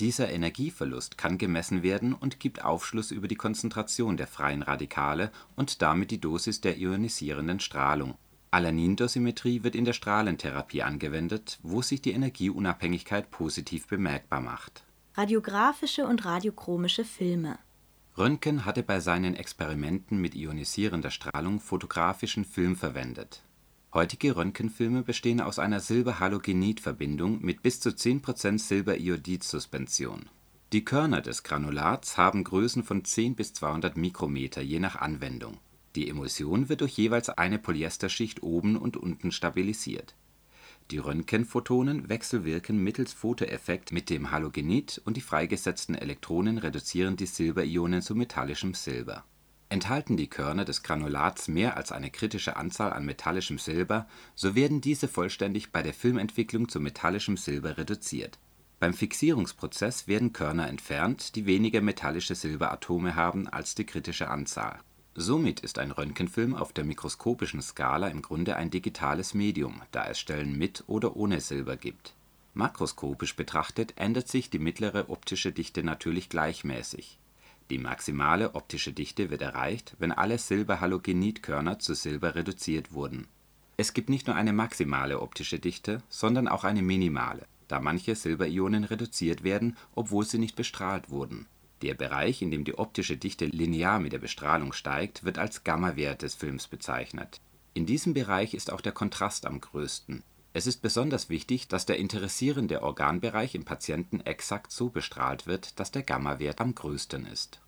Dieser Energieverlust kann gemessen werden und gibt Aufschluss über die Konzentration der freien Radikale und damit die Dosis der ionisierenden Strahlung. Alanindosimetrie wird in der Strahlentherapie angewendet, wo sich die Energieunabhängigkeit positiv bemerkbar macht. Radiographische und radiochromische Filme Röntgen hatte bei seinen Experimenten mit ionisierender Strahlung fotografischen Film verwendet. Heutige Röntgenfilme bestehen aus einer Silber-Halogenid-Verbindung mit bis zu 10 % Silberiodid-Suspension. Die Körner des Granulats haben Größen von 10 bis 200 Mikrometer je nach Anwendung. Die Emulsion wird durch jeweils eine Polyesterschicht oben und unten stabilisiert die Röntgenphotonen wechselwirken mittels Fotoeffekt mit dem Halogenid und die freigesetzten Elektronen reduzieren die Silberionen zu metallischem Silber. Enthalten die Körner des Granulats mehr als eine kritische Anzahl an metallischem Silber, so werden diese vollständig bei der Filmentwicklung zu metallischem Silber reduziert. Beim Fixierungsprozess werden Körner entfernt, die weniger metallische Silberatome haben als die kritische Anzahl Somit ist ein Röntgenfilm auf der mikroskopischen Skala im Grunde ein digitales Medium, da es Stellen mit oder ohne Silber gibt. Makroskopisch betrachtet ändert sich die mittlere optische Dichte natürlich gleichmäßig. Die maximale optische Dichte wird erreicht, wenn alle Silberhalogenidkörner zu Silber reduziert wurden. Es gibt nicht nur eine maximale optische Dichte, sondern auch eine minimale, da manche Silberionen reduziert werden, obwohl sie nicht bestrahlt wurden der Bereich, in dem die optische Dichte linear mit der Bestrahlung steigt, wird als Gammawert des Films bezeichnet. In diesem Bereich ist auch der Kontrast am größten. Es ist besonders wichtig, dass der interessierende Organbereich im Patienten exakt so bestrahlt wird, dass der Gammawert am größten ist.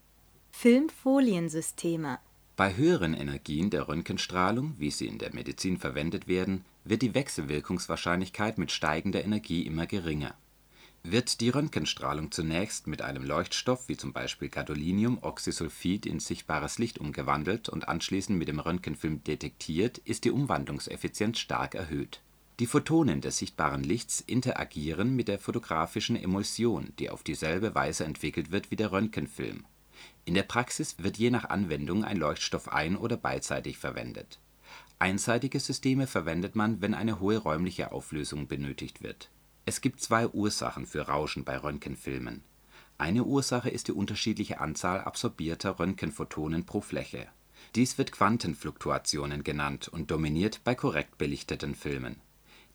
Filmfoliensysteme Bei höheren Energien der Röntgenstrahlung, wie sie in der Medizin verwendet werden, wird die Wechselwirkungswahrscheinlichkeit mit steigender Energie immer geringer wird die Röntgenstrahlung zunächst mit einem Leuchtstoff wie zum Beispiel Gadolinium-Oxysulfid in sichtbares Licht umgewandelt und anschließend mit dem Röntgenfilm detektiert, ist die Umwandlungseffizienz stark erhöht. Die Photonen des sichtbaren Lichts interagieren mit der fotografischen Emulsion, die auf dieselbe Weise entwickelt wird wie der Röntgenfilm. In der Praxis wird je nach Anwendung ein Leuchtstoff ein oder beidseitig verwendet. Einseitige Systeme verwendet man, wenn eine hohe räumliche Auflösung benötigt wird es gibt zwei Ursachen für Rauschen bei Röntgenfilmen. Eine Ursache ist die unterschiedliche Anzahl absorbierter Röntgenphotonen pro Fläche. Dies wird Quantenfluktuationen genannt und dominiert bei korrekt belichteten Filmen.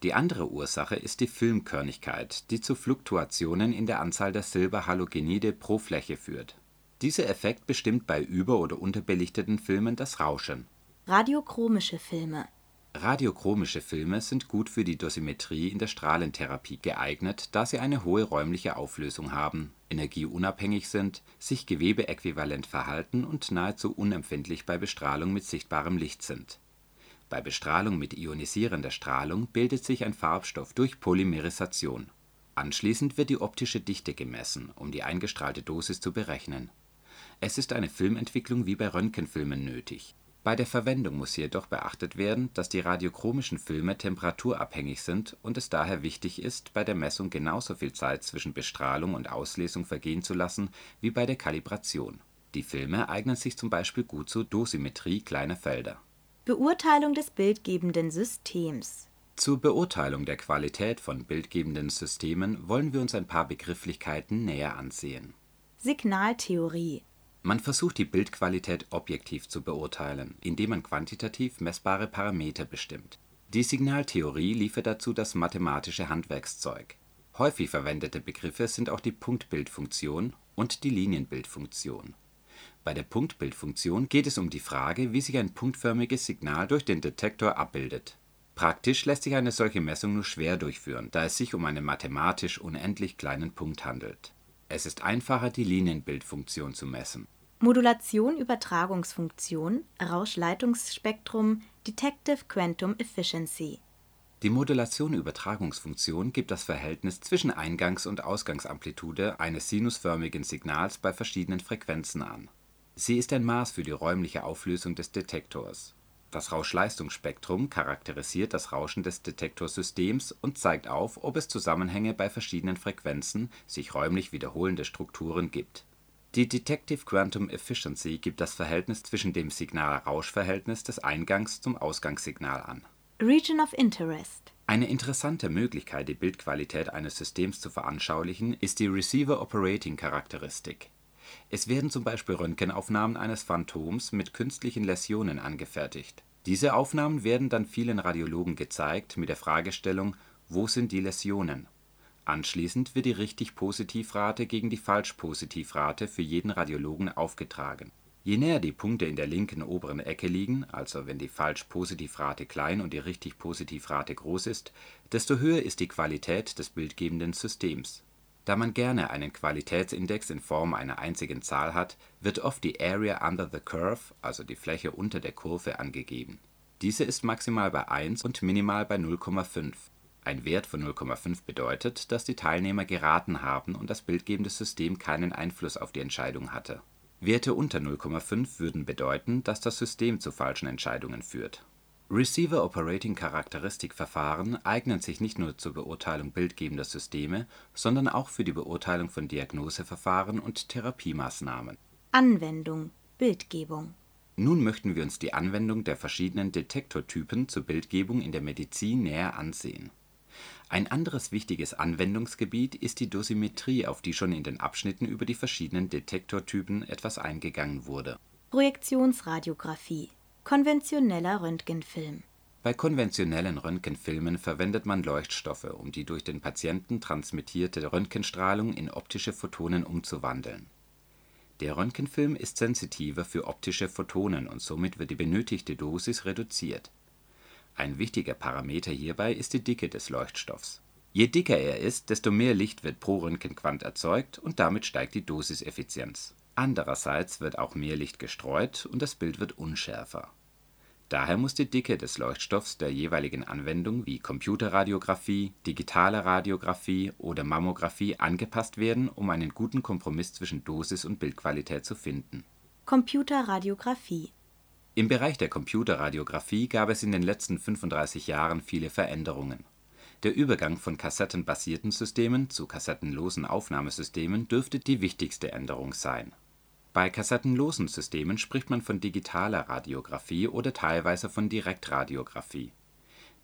Die andere Ursache ist die Filmkörnigkeit, die zu Fluktuationen in der Anzahl der Silberhalogenide pro Fläche führt. Dieser Effekt bestimmt bei über oder unterbelichteten Filmen das Rauschen. Radiochromische Filme Radiochromische Filme sind gut für die Dosimetrie in der Strahlentherapie geeignet, da sie eine hohe räumliche Auflösung haben, energieunabhängig sind, sich gewebeäquivalent verhalten und nahezu unempfindlich bei Bestrahlung mit sichtbarem Licht sind. Bei Bestrahlung mit ionisierender Strahlung bildet sich ein Farbstoff durch Polymerisation. Anschließend wird die optische Dichte gemessen, um die eingestrahlte Dosis zu berechnen. Es ist eine Filmentwicklung wie bei Röntgenfilmen nötig bei der Verwendung muss jedoch beachtet werden, dass die radiochromischen Filme temperaturabhängig sind und es daher wichtig ist, bei der Messung genauso viel Zeit zwischen Bestrahlung und Auslesung vergehen zu lassen wie bei der Kalibration. Die Filme eignen sich zum Beispiel gut zur Dosimetrie kleiner Felder. Beurteilung des bildgebenden Systems Zur Beurteilung der Qualität von bildgebenden Systemen wollen wir uns ein paar Begrifflichkeiten näher ansehen. Signaltheorie man versucht die Bildqualität objektiv zu beurteilen, indem man quantitativ messbare Parameter bestimmt. Die Signaltheorie liefert dazu das mathematische Handwerkszeug. Häufig verwendete Begriffe sind auch die Punktbildfunktion und die Linienbildfunktion. Bei der Punktbildfunktion geht es um die Frage, wie sich ein punktförmiges Signal durch den Detektor abbildet. Praktisch lässt sich eine solche Messung nur schwer durchführen, da es sich um einen mathematisch unendlich kleinen Punkt handelt es ist einfacher, die Linienbildfunktion zu messen. Modulation Übertragungsfunktion Rauschleitungsspektrum Detective Quantum Efficiency Die Modulation-Übertragungsfunktion gibt das Verhältnis zwischen Eingangs - und Ausgangsamplitude eines sinusförmigen Signals bei verschiedenen Frequenzen an. Sie ist ein Maß für die räumliche Auflösung des Detektors. Das Rauschleitungsspektrum charakterisiert das Rauschen des Detektorsystems und zeigt auf, ob es Zusammenhänge bei verschiedenen Frequenzen sich räumlich wiederholende Strukturen gibt die Detective Quantum Efficiency gibt das Verhältnis zwischen dem Signal-Rausch-Verhältnis des Eingangs zum Ausgangssignal an. Region of Interest Eine interessante Möglichkeit, die Bildqualität eines Systems zu veranschaulichen, ist die Receiver-Operating-Charakteristik. Es werden zum Beispiel Röntgenaufnahmen eines Phantoms mit künstlichen Läsionen angefertigt. Diese Aufnahmen werden dann vielen Radiologen gezeigt mit der Fragestellung „ Wo sind die Läsionen Anschließend wird die Richtig-Positiv-Rate gegen die Falsch-Positiv-Rate für jeden Radiologen aufgetragen. Je näher die Punkte in der linken oberen Ecke liegen, also wenn die Falsch-Positiv-Rate klein und die Richtig-Positiv-Rate groß ist, desto höher ist die Qualität des bildgebenden Systems. Da man gerne einen Qualitätsindex in Form einer einzigen Zahl hat, wird oft die Area under the curve, also die Fläche unter der Kurve, angegeben. Diese ist maximal bei 1 und minimal bei 0,5 ein Wert von 0,5 bedeutet, dass die Teilnehmer geraten haben und das bildgebende System keinen Einfluss auf die Entscheidung hatte. Werte unter 0,5 würden bedeuten, dass das System zu falschen Entscheidungen führt. Receiver-Operating-Charakteristik-Verfahren eignen sich nicht nur zur Beurteilung bildgebender Systeme, sondern auch für die Beurteilung von Diagnoseverfahren und Therapiemaßnahmen. Anwendung Bildgebung Nun möchten wir uns die Anwendung der verschiedenen Detektortypen zur Bildgebung in der Medizin näher ansehen ein anderes wichtiges Anwendungsgebiet ist die Dosimetrie, auf die schon in den Abschnitten über die verschiedenen Detektortypen etwas eingegangen wurde. Projektionsradiographie konventioneller Röntgenfilm Bei konventionellen Röntgenfilmen verwendet man Leuchtstoffe, um die durch den Patienten transmittierte Röntgenstrahlung in optische Photonen umzuwandeln. Der Röntgenfilm ist sensitiver für optische Photonen und somit wird die benötigte Dosis reduziert ein wichtiger Parameter hierbei ist die Dicke des Leuchtstoffs. Je dicker er ist, desto mehr Licht wird pro Röntgenquant erzeugt und damit steigt die Dosiseffizienz. Andererseits wird auch mehr Licht gestreut und das Bild wird unschärfer. Daher muss die Dicke des Leuchtstoffs der jeweiligen Anwendung wie Computerradiographie, digitale Radiographie oder Mammographie angepasst werden, um einen guten Kompromiss zwischen Dosis und Bildqualität zu finden. Computerradiographie im Bereich der Computerradiographie gab es in den letzten 35 Jahren viele Veränderungen. Der Übergang von kassettenbasierten Systemen zu kassettenlosen Aufnahmesystemen dürfte die wichtigste Änderung sein. Bei kassettenlosen Systemen spricht man von digitaler Radiographie oder teilweise von Direktradiographie.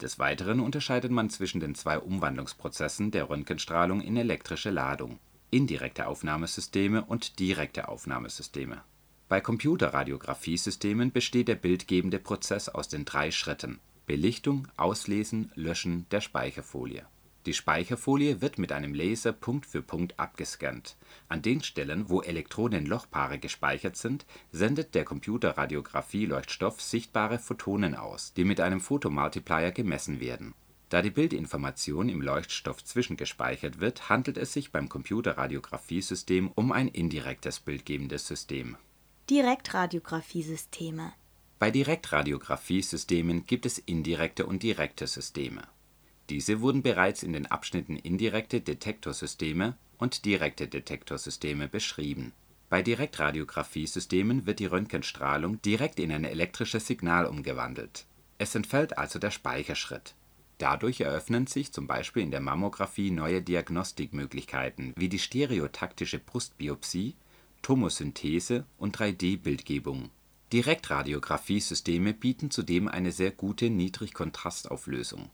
Des Weiteren unterscheidet man zwischen den zwei Umwandlungsprozessen der Röntgenstrahlung in elektrische Ladung (indirekte Aufnahmesysteme und direkte Aufnahmesysteme bei Computerradiographiesystemen besteht der bildgebende Prozess aus den drei Schritten: Belichtung, Auslesen, Löschen der Speicherfolie. Die Speicherfolie wird mit einem Laser Punkt für Punkt abgescannt. An den Stellen, wo Elektronenlochpaare gespeichert sind, sendet der Computerradiographie-Leuchtstoff sichtbare Photonen aus, die mit einem Photomultiplier gemessen werden. Da die Bildinformation im Leuchtstoff zwischengespeichert wird, handelt es sich beim Computerradiographie-System um ein indirektes bildgebendes System Direktradiographie-Systeme Bei Direktradiographie-Systemen gibt es indirekte und direkte Systeme. Diese wurden bereits in den Abschnitten indirekte Detektorsysteme und direkte Detektorsysteme beschrieben. Bei Direktradiographie-Systemen wird die Röntgenstrahlung direkt in ein elektrisches Signal umgewandelt. Es entfällt also der Speicherschritt. Dadurch eröffnen sich zum Beispiel in der Mammographie neue Diagnostikmöglichkeiten wie die stereotaktische Brustbiopsie Tomosynthese und 3D-Bildgebung. Direktradiographie-Systeme bieten zudem eine sehr gute Niedrigkontrastauflösung.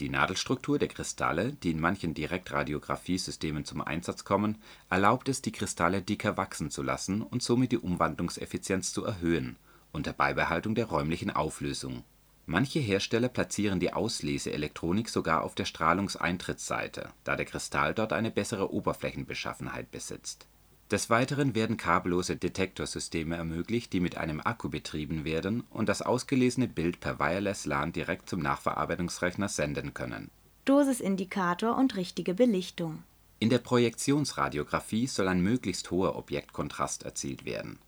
Die Nadelstruktur der Kristalle, die in manchen Direktradiographie-Systemen zum Einsatz kommen, erlaubt es, die Kristalle dicker wachsen zu lassen und somit die Umwandlungseffizienz zu erhöhen, unter Beibehaltung der räumlichen Auflösung. Manche Hersteller platzieren die Ausleseelektronik sogar auf der Strahlungseintrittsseite, da der Kristall dort eine bessere Oberflächenbeschaffenheit besitzt des Weiteren werden kabellose Detektorsysteme ermöglicht, die mit einem Akku betrieben werden und das ausgelesene Bild per Wireless LAN direkt zum Nachverarbeitungsrechner senden können. Dosisindikator und richtige Belichtung In der Projektionsradiographie soll ein möglichst hoher Objektkontrast erzielt werden.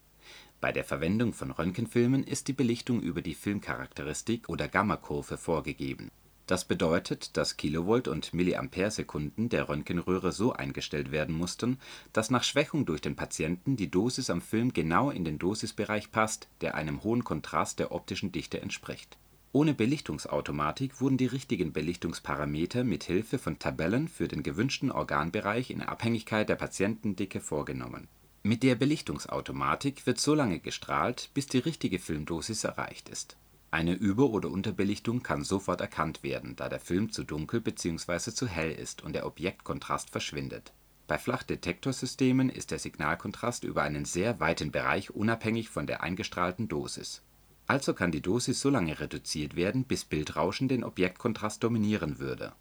Bei der Verwendung von Röntgenfilmen ist die Belichtung über die Filmcharakteristik oder Gammakurve vorgegeben. Das bedeutet, dass Kilovolt und Milliampere-Sekunden der Röntgenröhre so eingestellt werden mussten, dass nach Schwächung durch den Patienten die Dosis am Film genau in den Dosisbereich passt, der einem hohen Kontrast der optischen Dichte entspricht. Ohne Belichtungsautomatik wurden die richtigen Belichtungsparameter mit Hilfe von Tabellen für den gewünschten Organbereich in Abhängigkeit der Patientendicke vorgenommen. Mit der Belichtungsautomatik wird so lange gestrahlt, bis die richtige Filmdosis erreicht ist. Eine Über - oder Unterbelichtung kann sofort erkannt werden, da der Film zu dunkel bzw. zu hell ist und der Objektkontrast verschwindet. Bei Flachdetektorsystemen ist der Signalkontrast über einen sehr weiten Bereich unabhängig von der eingestrahlten Dosis also kann die Dosis so lange reduziert werden, bis Bildrauschen den Objektkontrast dominieren würde.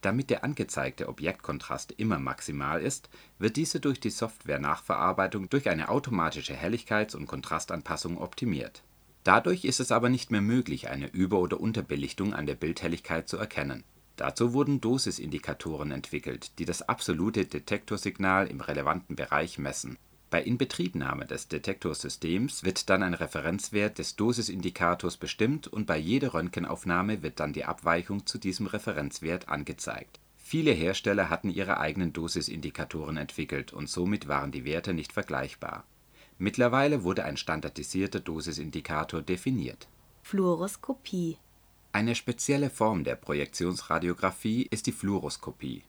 Damit der angezeigte Objektkontrast immer maximal ist, wird diese durch die Software-Nachverarbeitung durch eine automatische Helligkeits - und Kontrastanpassung optimiert. Dadurch ist es aber nicht mehr möglich, eine Über - oder Unterbelichtung an der Bildhelligkeit zu erkennen. Dazu wurden Dosisindikatoren entwickelt, die das absolute Detektorsignal im relevanten Bereich messen bei Inbetriebnahme des Detektorsystems wird dann ein Referenzwert des Dosisindikators bestimmt und bei jeder Röntgenaufnahme wird dann die Abweichung zu diesem Referenzwert angezeigt. Viele Hersteller hatten ihre eigenen Dosisindikatoren entwickelt und somit waren die Werte nicht vergleichbar. Mittlerweile wurde ein standardisierter Dosisindikator definiert. Fluoroskopie Eine spezielle Form der Projektionsradiographie ist die Fluoroskopie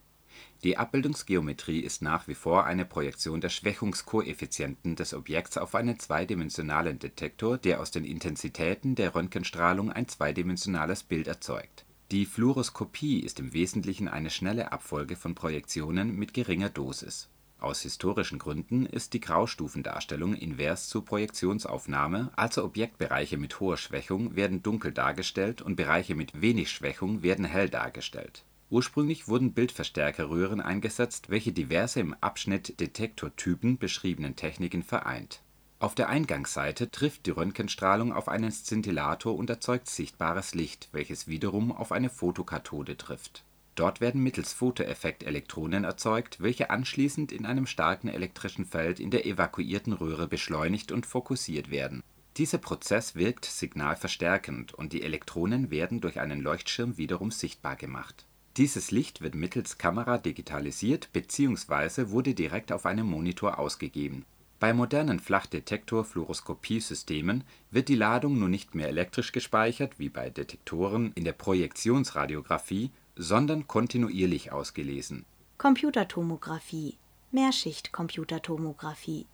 die Abbildungsgeometrie ist nach wie vor eine Projektion der Schwächungskoeffizienten des Objekts auf einen zweidimensionalen Detektor, der aus den Intensitäten der Röntgenstrahlung ein zweidimensionales Bild erzeugt. Die Fluoroskopie ist im Wesentlichen eine schnelle Abfolge von Projektionen mit geringer Dosis. Aus historischen Gründen ist die Graustufendarstellung invers zur Projektionsaufnahme, also Objektbereiche mit hoher Schwächung werden dunkel dargestellt und Bereiche mit wenig Schwächung werden hell dargestellt Ursprünglich wurden Bildverstärkerröhren eingesetzt, welche diverse im Abschnitt Detektortypen beschriebenen Techniken vereint. Auf der Eingangsseite trifft die Röntgenstrahlung auf einen Szintillator und erzeugt sichtbares Licht, welches wiederum auf eine Photokathode trifft. Dort werden mittels Photoeffekt Elektronen erzeugt, welche anschließend in einem starken elektrischen Feld in der evakuierten Röhre beschleunigt und fokussiert werden. Dieser Prozess wirkt signalverstärkend und die Elektronen werden durch einen Leuchtschirm wiederum sichtbar gemacht dieses Licht wird mittels Kamera digitalisiert bzw. wurde direkt auf einem Monitor ausgegeben. Bei modernen Flachdetektor-Fluoroskopiesystemen wird die Ladung nun nicht mehr elektrisch gespeichert wie bei Detektoren in der Projektionsradiographie, sondern kontinuierlich ausgelesen. Computertomographie Mehrschicht-Computertomographie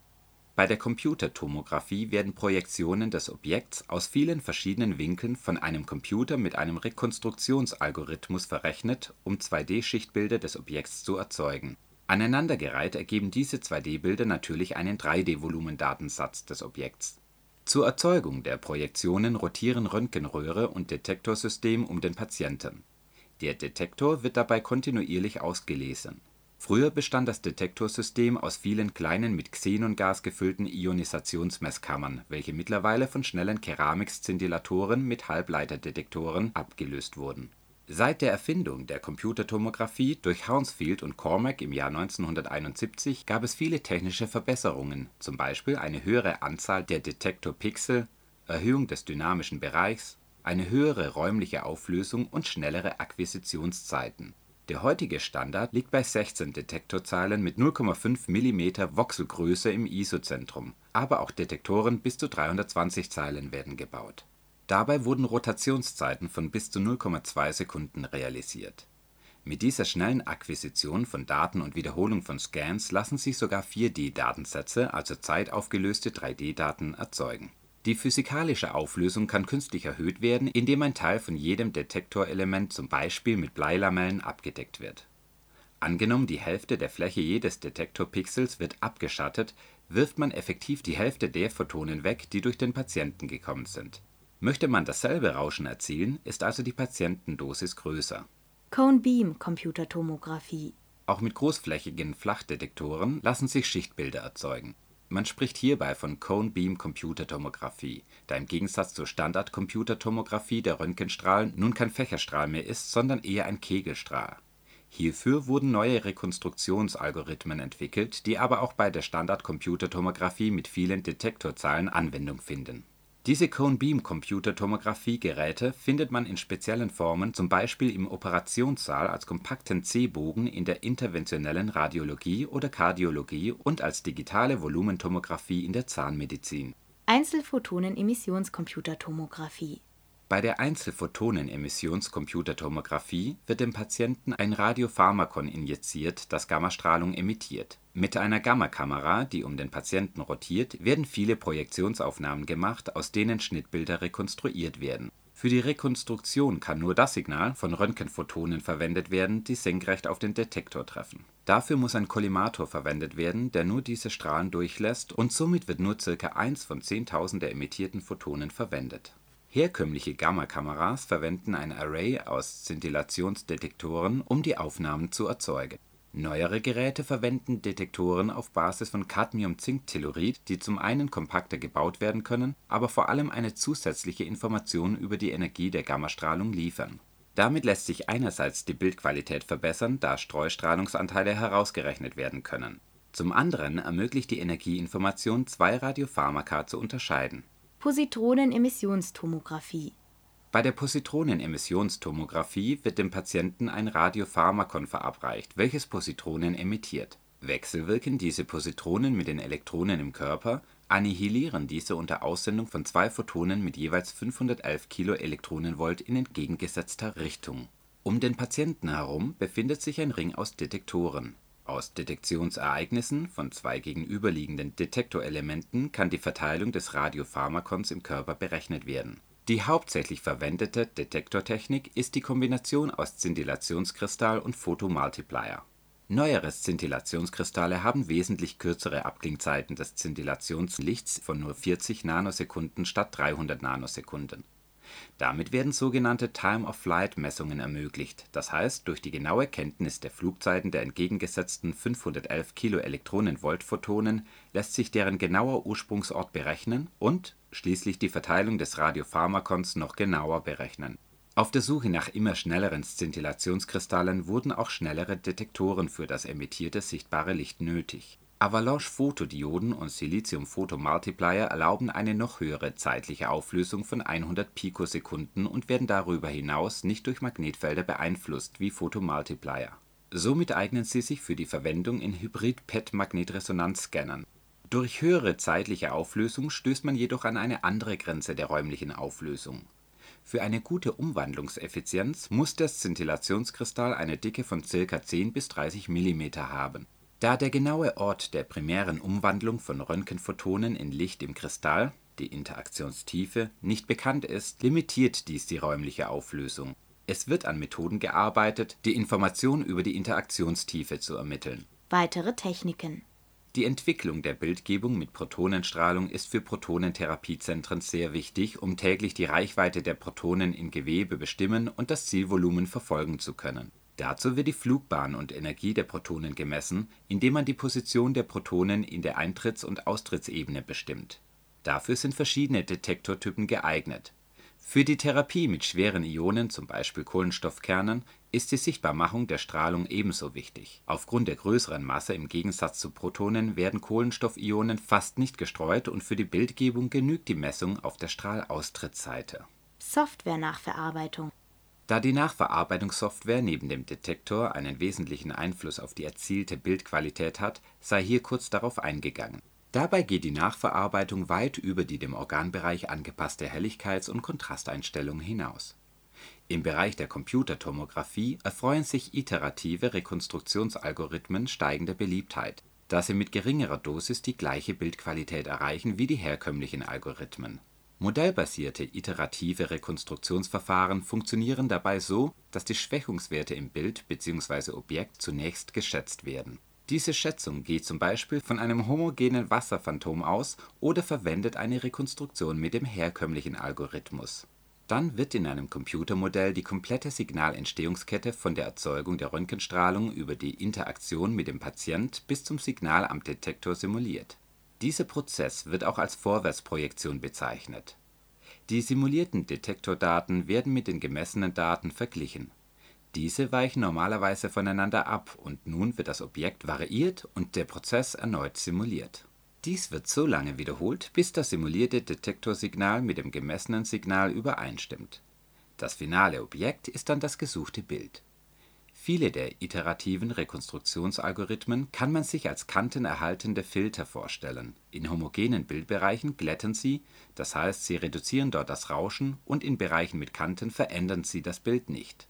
bei der Computertomographie werden Projektionen des Objekts aus vielen verschiedenen Winkeln von einem Computer mit einem Rekonstruktionsalgorithmus verrechnet, um 2D-Schichtbilder des Objekts zu erzeugen. Aneinandergereiht ergeben diese 2D-Bilder natürlich einen 3D-Volumendatensatz des Objekts. Zur Erzeugung der Projektionen rotieren Röntgenröhre und Detektorsystem um den Patienten. Der Detektor wird dabei kontinuierlich ausgelesen Früher bestand das Detektorsystem aus vielen kleinen mit Xenongas gefüllten Ionisationsmesskammern, welche mittlerweile von schnellen Keramik-Szintillatoren mit Halbleiterdetektoren abgelöst wurden. Seit der Erfindung der Computertomographie durch Hounsfield und Cormack im Jahr 1971 gab es viele technische Verbesserungen, zum Beispiel eine höhere Anzahl der Detektorpixel, Erhöhung des dynamischen Bereichs, eine höhere räumliche Auflösung und schnellere Akquisitionszeiten der heutige Standard liegt bei 16 Detektorzeilen mit 0,5 mm Voxelgröße im ISO-Zentrum, aber auch Detektoren bis zu 320 Zeilen werden gebaut. Dabei wurden Rotationszeiten von bis zu 0,2 Sekunden realisiert. Mit dieser schnellen Akquisition von Daten und Wiederholung von Scans lassen sich sogar 4D-Datensätze, also zeitaufgelöste 3D-Daten, erzeugen die physikalische Auflösung kann künstlich erhöht werden, indem ein Teil von jedem Detektorelement zum Beispiel mit Bleilamellen abgedeckt wird. Angenommen die Hälfte der Fläche jedes Detektorpixels wird abgeschattet, wirft man effektiv die Hälfte der Photonen weg, die durch den Patienten gekommen sind. Möchte man dasselbe Rauschen erzielen, ist also die Patientendosis größer. Cone Beam Computertomographie Auch mit großflächigen Flachdetektoren lassen sich Schichtbilder erzeugen man spricht hierbei von Cone-Beam-Computertomographie, da im Gegensatz zur Standard-Computertomographie der Röntgenstrahl nun kein Fächerstrahl mehr ist, sondern eher ein Kegelstrahl. Hierfür wurden neue Rekonstruktionsalgorithmen entwickelt, die aber auch bei der Standard-Computertomographie mit vielen Detektorzahlen Anwendung finden. Diese Cone-Beam-Computertomographie-Geräte findet man in speziellen Formen zum Beispiel im Operationssaal als kompakten C-Bogen in der interventionellen Radiologie oder Kardiologie und als digitale Volumentomographie in der Zahnmedizin. Einzelphotonen-Emissionscomputertomographie Bei der Einzelphotonen-Emissionscomputertomographie wird dem Patienten ein Radiopharmakon injiziert, das Gammastrahlung emittiert. Mit einer Gammakamera, die um den Patienten rotiert, werden viele Projektionsaufnahmen gemacht, aus denen Schnittbilder rekonstruiert werden. Für die Rekonstruktion kann nur das Signal von Röntgenphotonen verwendet werden, die senkrecht auf den Detektor treffen. Dafür muss ein Kollimator verwendet werden, der nur diese Strahlen durchlässt, und somit wird nur ca. eins von 10.000 der emittierten Photonen verwendet. Herkömmliche Gammakameras verwenden ein Array aus Szintillationsdetektoren, um die Aufnahmen zu erzeugen. Neuere Geräte verwenden Detektoren auf Basis von Cadmium-Zink-Telluriid, die zum einen kompakter gebaut werden können, aber vor allem eine zusätzliche Information über die Energie der Gammastrahlung liefern. Damit lässt sich einerseits die Bildqualität verbessern, da Streustrahlungsanteile herausgerechnet werden können. Zum anderen ermöglicht die Energieinformation zwei Radiopharmaka zu unterscheiden Positronen-Emissionstomographie Bei der Positronen-Emissionstomographie wird dem Patienten ein Radiopharmakon verabreicht, welches Positronen emittiert. Wechselwirken diese Positronen mit den Elektronen im Körper, annihilieren diese unter Aussendung von zwei Photonen mit jeweils 511 kV in entgegengesetzter Richtung. Um den Patienten herum befindet sich ein Ring aus Detektoren aus Detektionsereignissen von zwei gegenüberliegenden Detektorelementen kann die Verteilung des Radiopharmakons im Körper berechnet werden. Die hauptsächlich verwendete Detektortechnik ist die Kombination aus Szintillationskristall und Photomultiplier. Neuere Szintillationskristalle haben wesentlich kürzere Abklingzeiten des Szintillationslichts von nur 40 Nanosekunden statt 300 Nanosekunden damit werden sogenannte Time-of-Flight-Messungen ermöglicht, das heißt, durch die genaue Kenntnis der Flugzeiten der entgegengesetzten 511 kV-Photonen lässt sich deren genauer Ursprungsort berechnen und schließlich die Verteilung des Radiopharmakons noch genauer berechnen. Auf der Suche nach immer schnelleren Szintillationskristallen wurden auch schnellere Detektoren für das emittierte sichtbare Licht nötig Avalanche-Photodioden und Silizium-Photomultiplier erlauben eine noch höhere zeitliche Auflösung von 100 Pikosekunden und werden darüber hinaus nicht durch Magnetfelder beeinflusst wie Photomultiplier. Somit eignen sie sich für die Verwendung in Hybrid-PET-Magnetresonanzscannern. Durch höhere zeitliche Auflösung stößt man jedoch an eine andere Grenze der räumlichen Auflösung. Für eine gute Umwandlungseffizienz muss der Szintillationskristall eine Dicke von ca. 10 bis 30 mm haben da der genaue Ort der primären Umwandlung von Röntgenphotonen in Licht im Kristall (die Interaktionstiefe) nicht bekannt ist, limitiert dies die räumliche Auflösung. Es wird an Methoden gearbeitet, die Information über die Interaktionstiefe zu ermitteln. Weitere Techniken Die Entwicklung der Bildgebung mit Protonenstrahlung ist für Protonentherapiezentren sehr wichtig, um täglich die Reichweite der Protonen im Gewebe bestimmen und das Zielvolumen verfolgen zu können Dazu wird die Flugbahn und Energie der Protonen gemessen, indem man die Position der Protonen in der Eintritts und Austrittsebene bestimmt. Dafür sind verschiedene Detektortypen geeignet. Für die Therapie mit schweren Ionen (z. B. Kohlenstoffkernen) ist die Sichtbarmachung der Strahlung ebenso wichtig. Aufgrund der größeren Masse im Gegensatz zu Protonen werden Kohlenstoffionen fast nicht gestreut und für die Bildgebung genügt die Messung auf der Strahlaustrittsseite. Software-Nachverarbeitung da die Nachverarbeitungssoftware neben dem Detektor einen wesentlichen Einfluss auf die erzielte Bildqualität hat, sei hier kurz darauf eingegangen. Dabei geht die Nachverarbeitung weit über die dem Organbereich angepasste Helligkeits und Kontrasteinstellung hinaus. Im Bereich der Computertomographie erfreuen sich iterative Rekonstruktionsalgorithmen steigender Beliebtheit, da sie mit geringerer Dosis die gleiche Bildqualität erreichen wie die herkömmlichen Algorithmen Modellbasierte iterative Rekonstruktionsverfahren funktionieren dabei so, dass die Schwächungswerte im Bild bzw. Objekt zunächst geschätzt werden. Diese Schätzung geht zum Beispiel von einem homogenen Wasserphantom aus oder verwendet eine Rekonstruktion mit dem herkömmlichen Algorithmus. Dann wird in einem Computermodell die komplette Signalentstehungskette von der Erzeugung der Röntgenstrahlung über die Interaktion mit dem Patient bis zum Signal am Detektor simuliert dieser Prozess wird auch als Vorwärtsprojektion bezeichnet. Die simulierten Detektordaten werden mit den gemessenen Daten verglichen. Diese weichen normalerweise voneinander ab und nun wird das Objekt variiert und der Prozess erneut simuliert. Dies wird so lange wiederholt, bis das simulierte Detektorsignal mit dem gemessenen Signal übereinstimmt. Das finale Objekt ist dann das gesuchte Bild. Viele der iterativen Rekonstruktionsalgorithmen kann man sich als kantenerhaltende Filter vorstellen. In homogenen Bildbereichen glätten sie, das heißt sie reduzieren dort das Rauschen, und in Bereichen mit Kanten verändern sie das Bild nicht.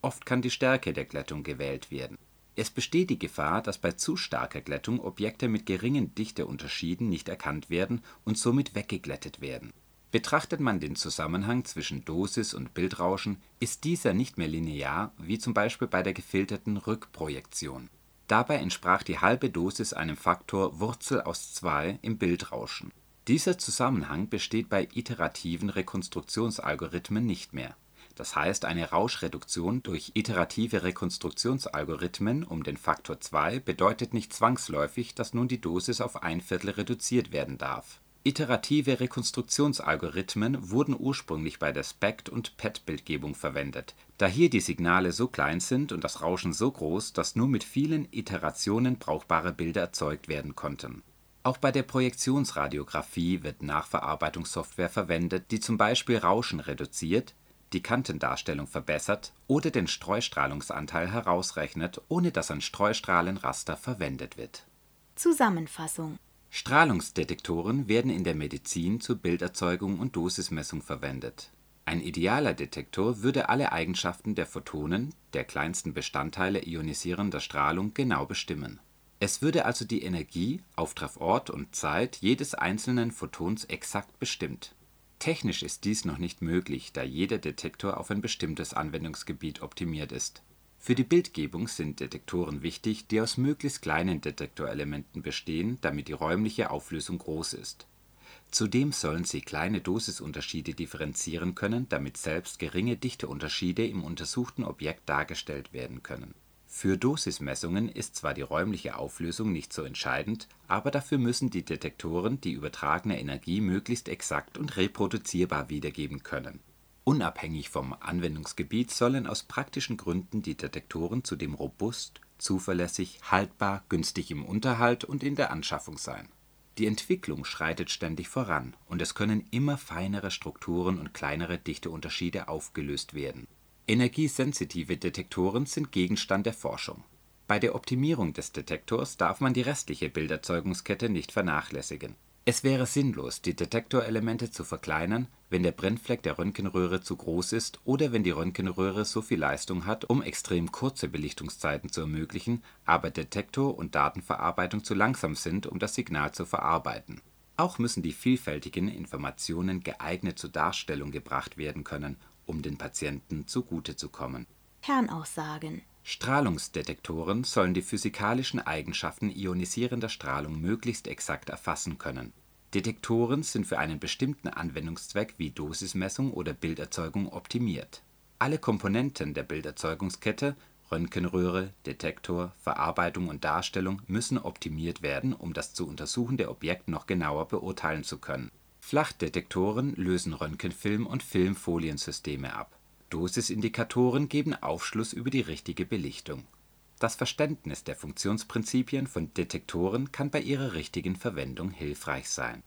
Oft kann die Stärke der Glättung gewählt werden. Es besteht die Gefahr, dass bei zu starker Glättung Objekte mit geringen Dichteunterschieden nicht erkannt werden und somit weggeglättet werden Betrachtet man den Zusammenhang zwischen Dosis und Bildrauschen, ist dieser nicht mehr linear wie zum Beispiel bei der gefilterten Rückprojektion. Dabei entsprach die halbe Dosis einem Faktor Wurzel aus 2 im Bildrauschen. Dieser Zusammenhang besteht bei iterativen Rekonstruktionsalgorithmen nicht mehr. Das heißt, eine Rauschreduktion durch iterative Rekonstruktionsalgorithmen um den Faktor 2 bedeutet nicht zwangsläufig, dass nun die Dosis auf ein Viertel reduziert werden darf Iterative Rekonstruktionsalgorithmen wurden ursprünglich bei der SPECT und PET-Bildgebung verwendet, da hier die Signale so klein sind und das Rauschen so groß, dass nur mit vielen Iterationen brauchbare Bilder erzeugt werden konnten. Auch bei der Projektionsradiographie wird Nachverarbeitungssoftware verwendet, die zum Beispiel Rauschen reduziert, die Kantendarstellung verbessert oder den Streustrahlungsanteil herausrechnet, ohne dass ein Streustrahlenraster verwendet wird. Zusammenfassung Strahlungsdetektoren werden in der Medizin zur Bilderzeugung und Dosismessung verwendet. Ein idealer Detektor würde alle Eigenschaften der Photonen, der kleinsten Bestandteile ionisierender Strahlung, genau bestimmen. Es würde also die Energie, Auftreffort und Zeit jedes einzelnen Photons exakt bestimmt. Technisch ist dies noch nicht möglich, da jeder Detektor auf ein bestimmtes Anwendungsgebiet optimiert ist für die Bildgebung sind Detektoren wichtig, die aus möglichst kleinen Detektorelementen bestehen, damit die räumliche Auflösung groß ist. Zudem sollen sie kleine Dosisunterschiede differenzieren können, damit selbst geringe Dichteunterschiede im untersuchten Objekt dargestellt werden können. Für Dosismessungen ist zwar die räumliche Auflösung nicht so entscheidend, aber dafür müssen die Detektoren die übertragene Energie möglichst exakt und reproduzierbar wiedergeben können Unabhängig vom Anwendungsgebiet sollen aus praktischen Gründen die Detektoren zudem robust, zuverlässig, haltbar, günstig im Unterhalt und in der Anschaffung sein. Die Entwicklung schreitet ständig voran und es können immer feinere Strukturen und kleinere Dichteunterschiede aufgelöst werden. Energiesensitive Detektoren sind Gegenstand der Forschung. Bei der Optimierung des Detektors darf man die restliche Bilderzeugungskette nicht vernachlässigen es wäre sinnlos, die Detektorelemente zu verkleinern, wenn der Brennfleck der Röntgenröhre zu groß ist oder wenn die Röntgenröhre so viel Leistung hat, um extrem kurze Belichtungszeiten zu ermöglichen, aber Detektor und Datenverarbeitung zu langsam sind, um das Signal zu verarbeiten. Auch müssen die vielfältigen Informationen geeignet zur Darstellung gebracht werden können, um den Patienten zugute zu kommen. Kernaussagen Strahlungsdetektoren sollen die physikalischen Eigenschaften ionisierender Strahlung möglichst exakt erfassen können. Detektoren sind für einen bestimmten Anwendungszweck wie Dosismessung oder Bilderzeugung optimiert. Alle Komponenten der Bilderzeugungskette (Röntgenröhre, Detektor, Verarbeitung und Darstellung) müssen optimiert werden, um das zu untersuchende Objekt noch genauer beurteilen zu können. Flachdetektoren lösen Röntgenfilm und Filmfoliensysteme ab Dosisindikatoren geben Aufschluss über die richtige Belichtung. Das Verständnis der Funktionsprinzipien von Detektoren kann bei ihrer richtigen Verwendung hilfreich sein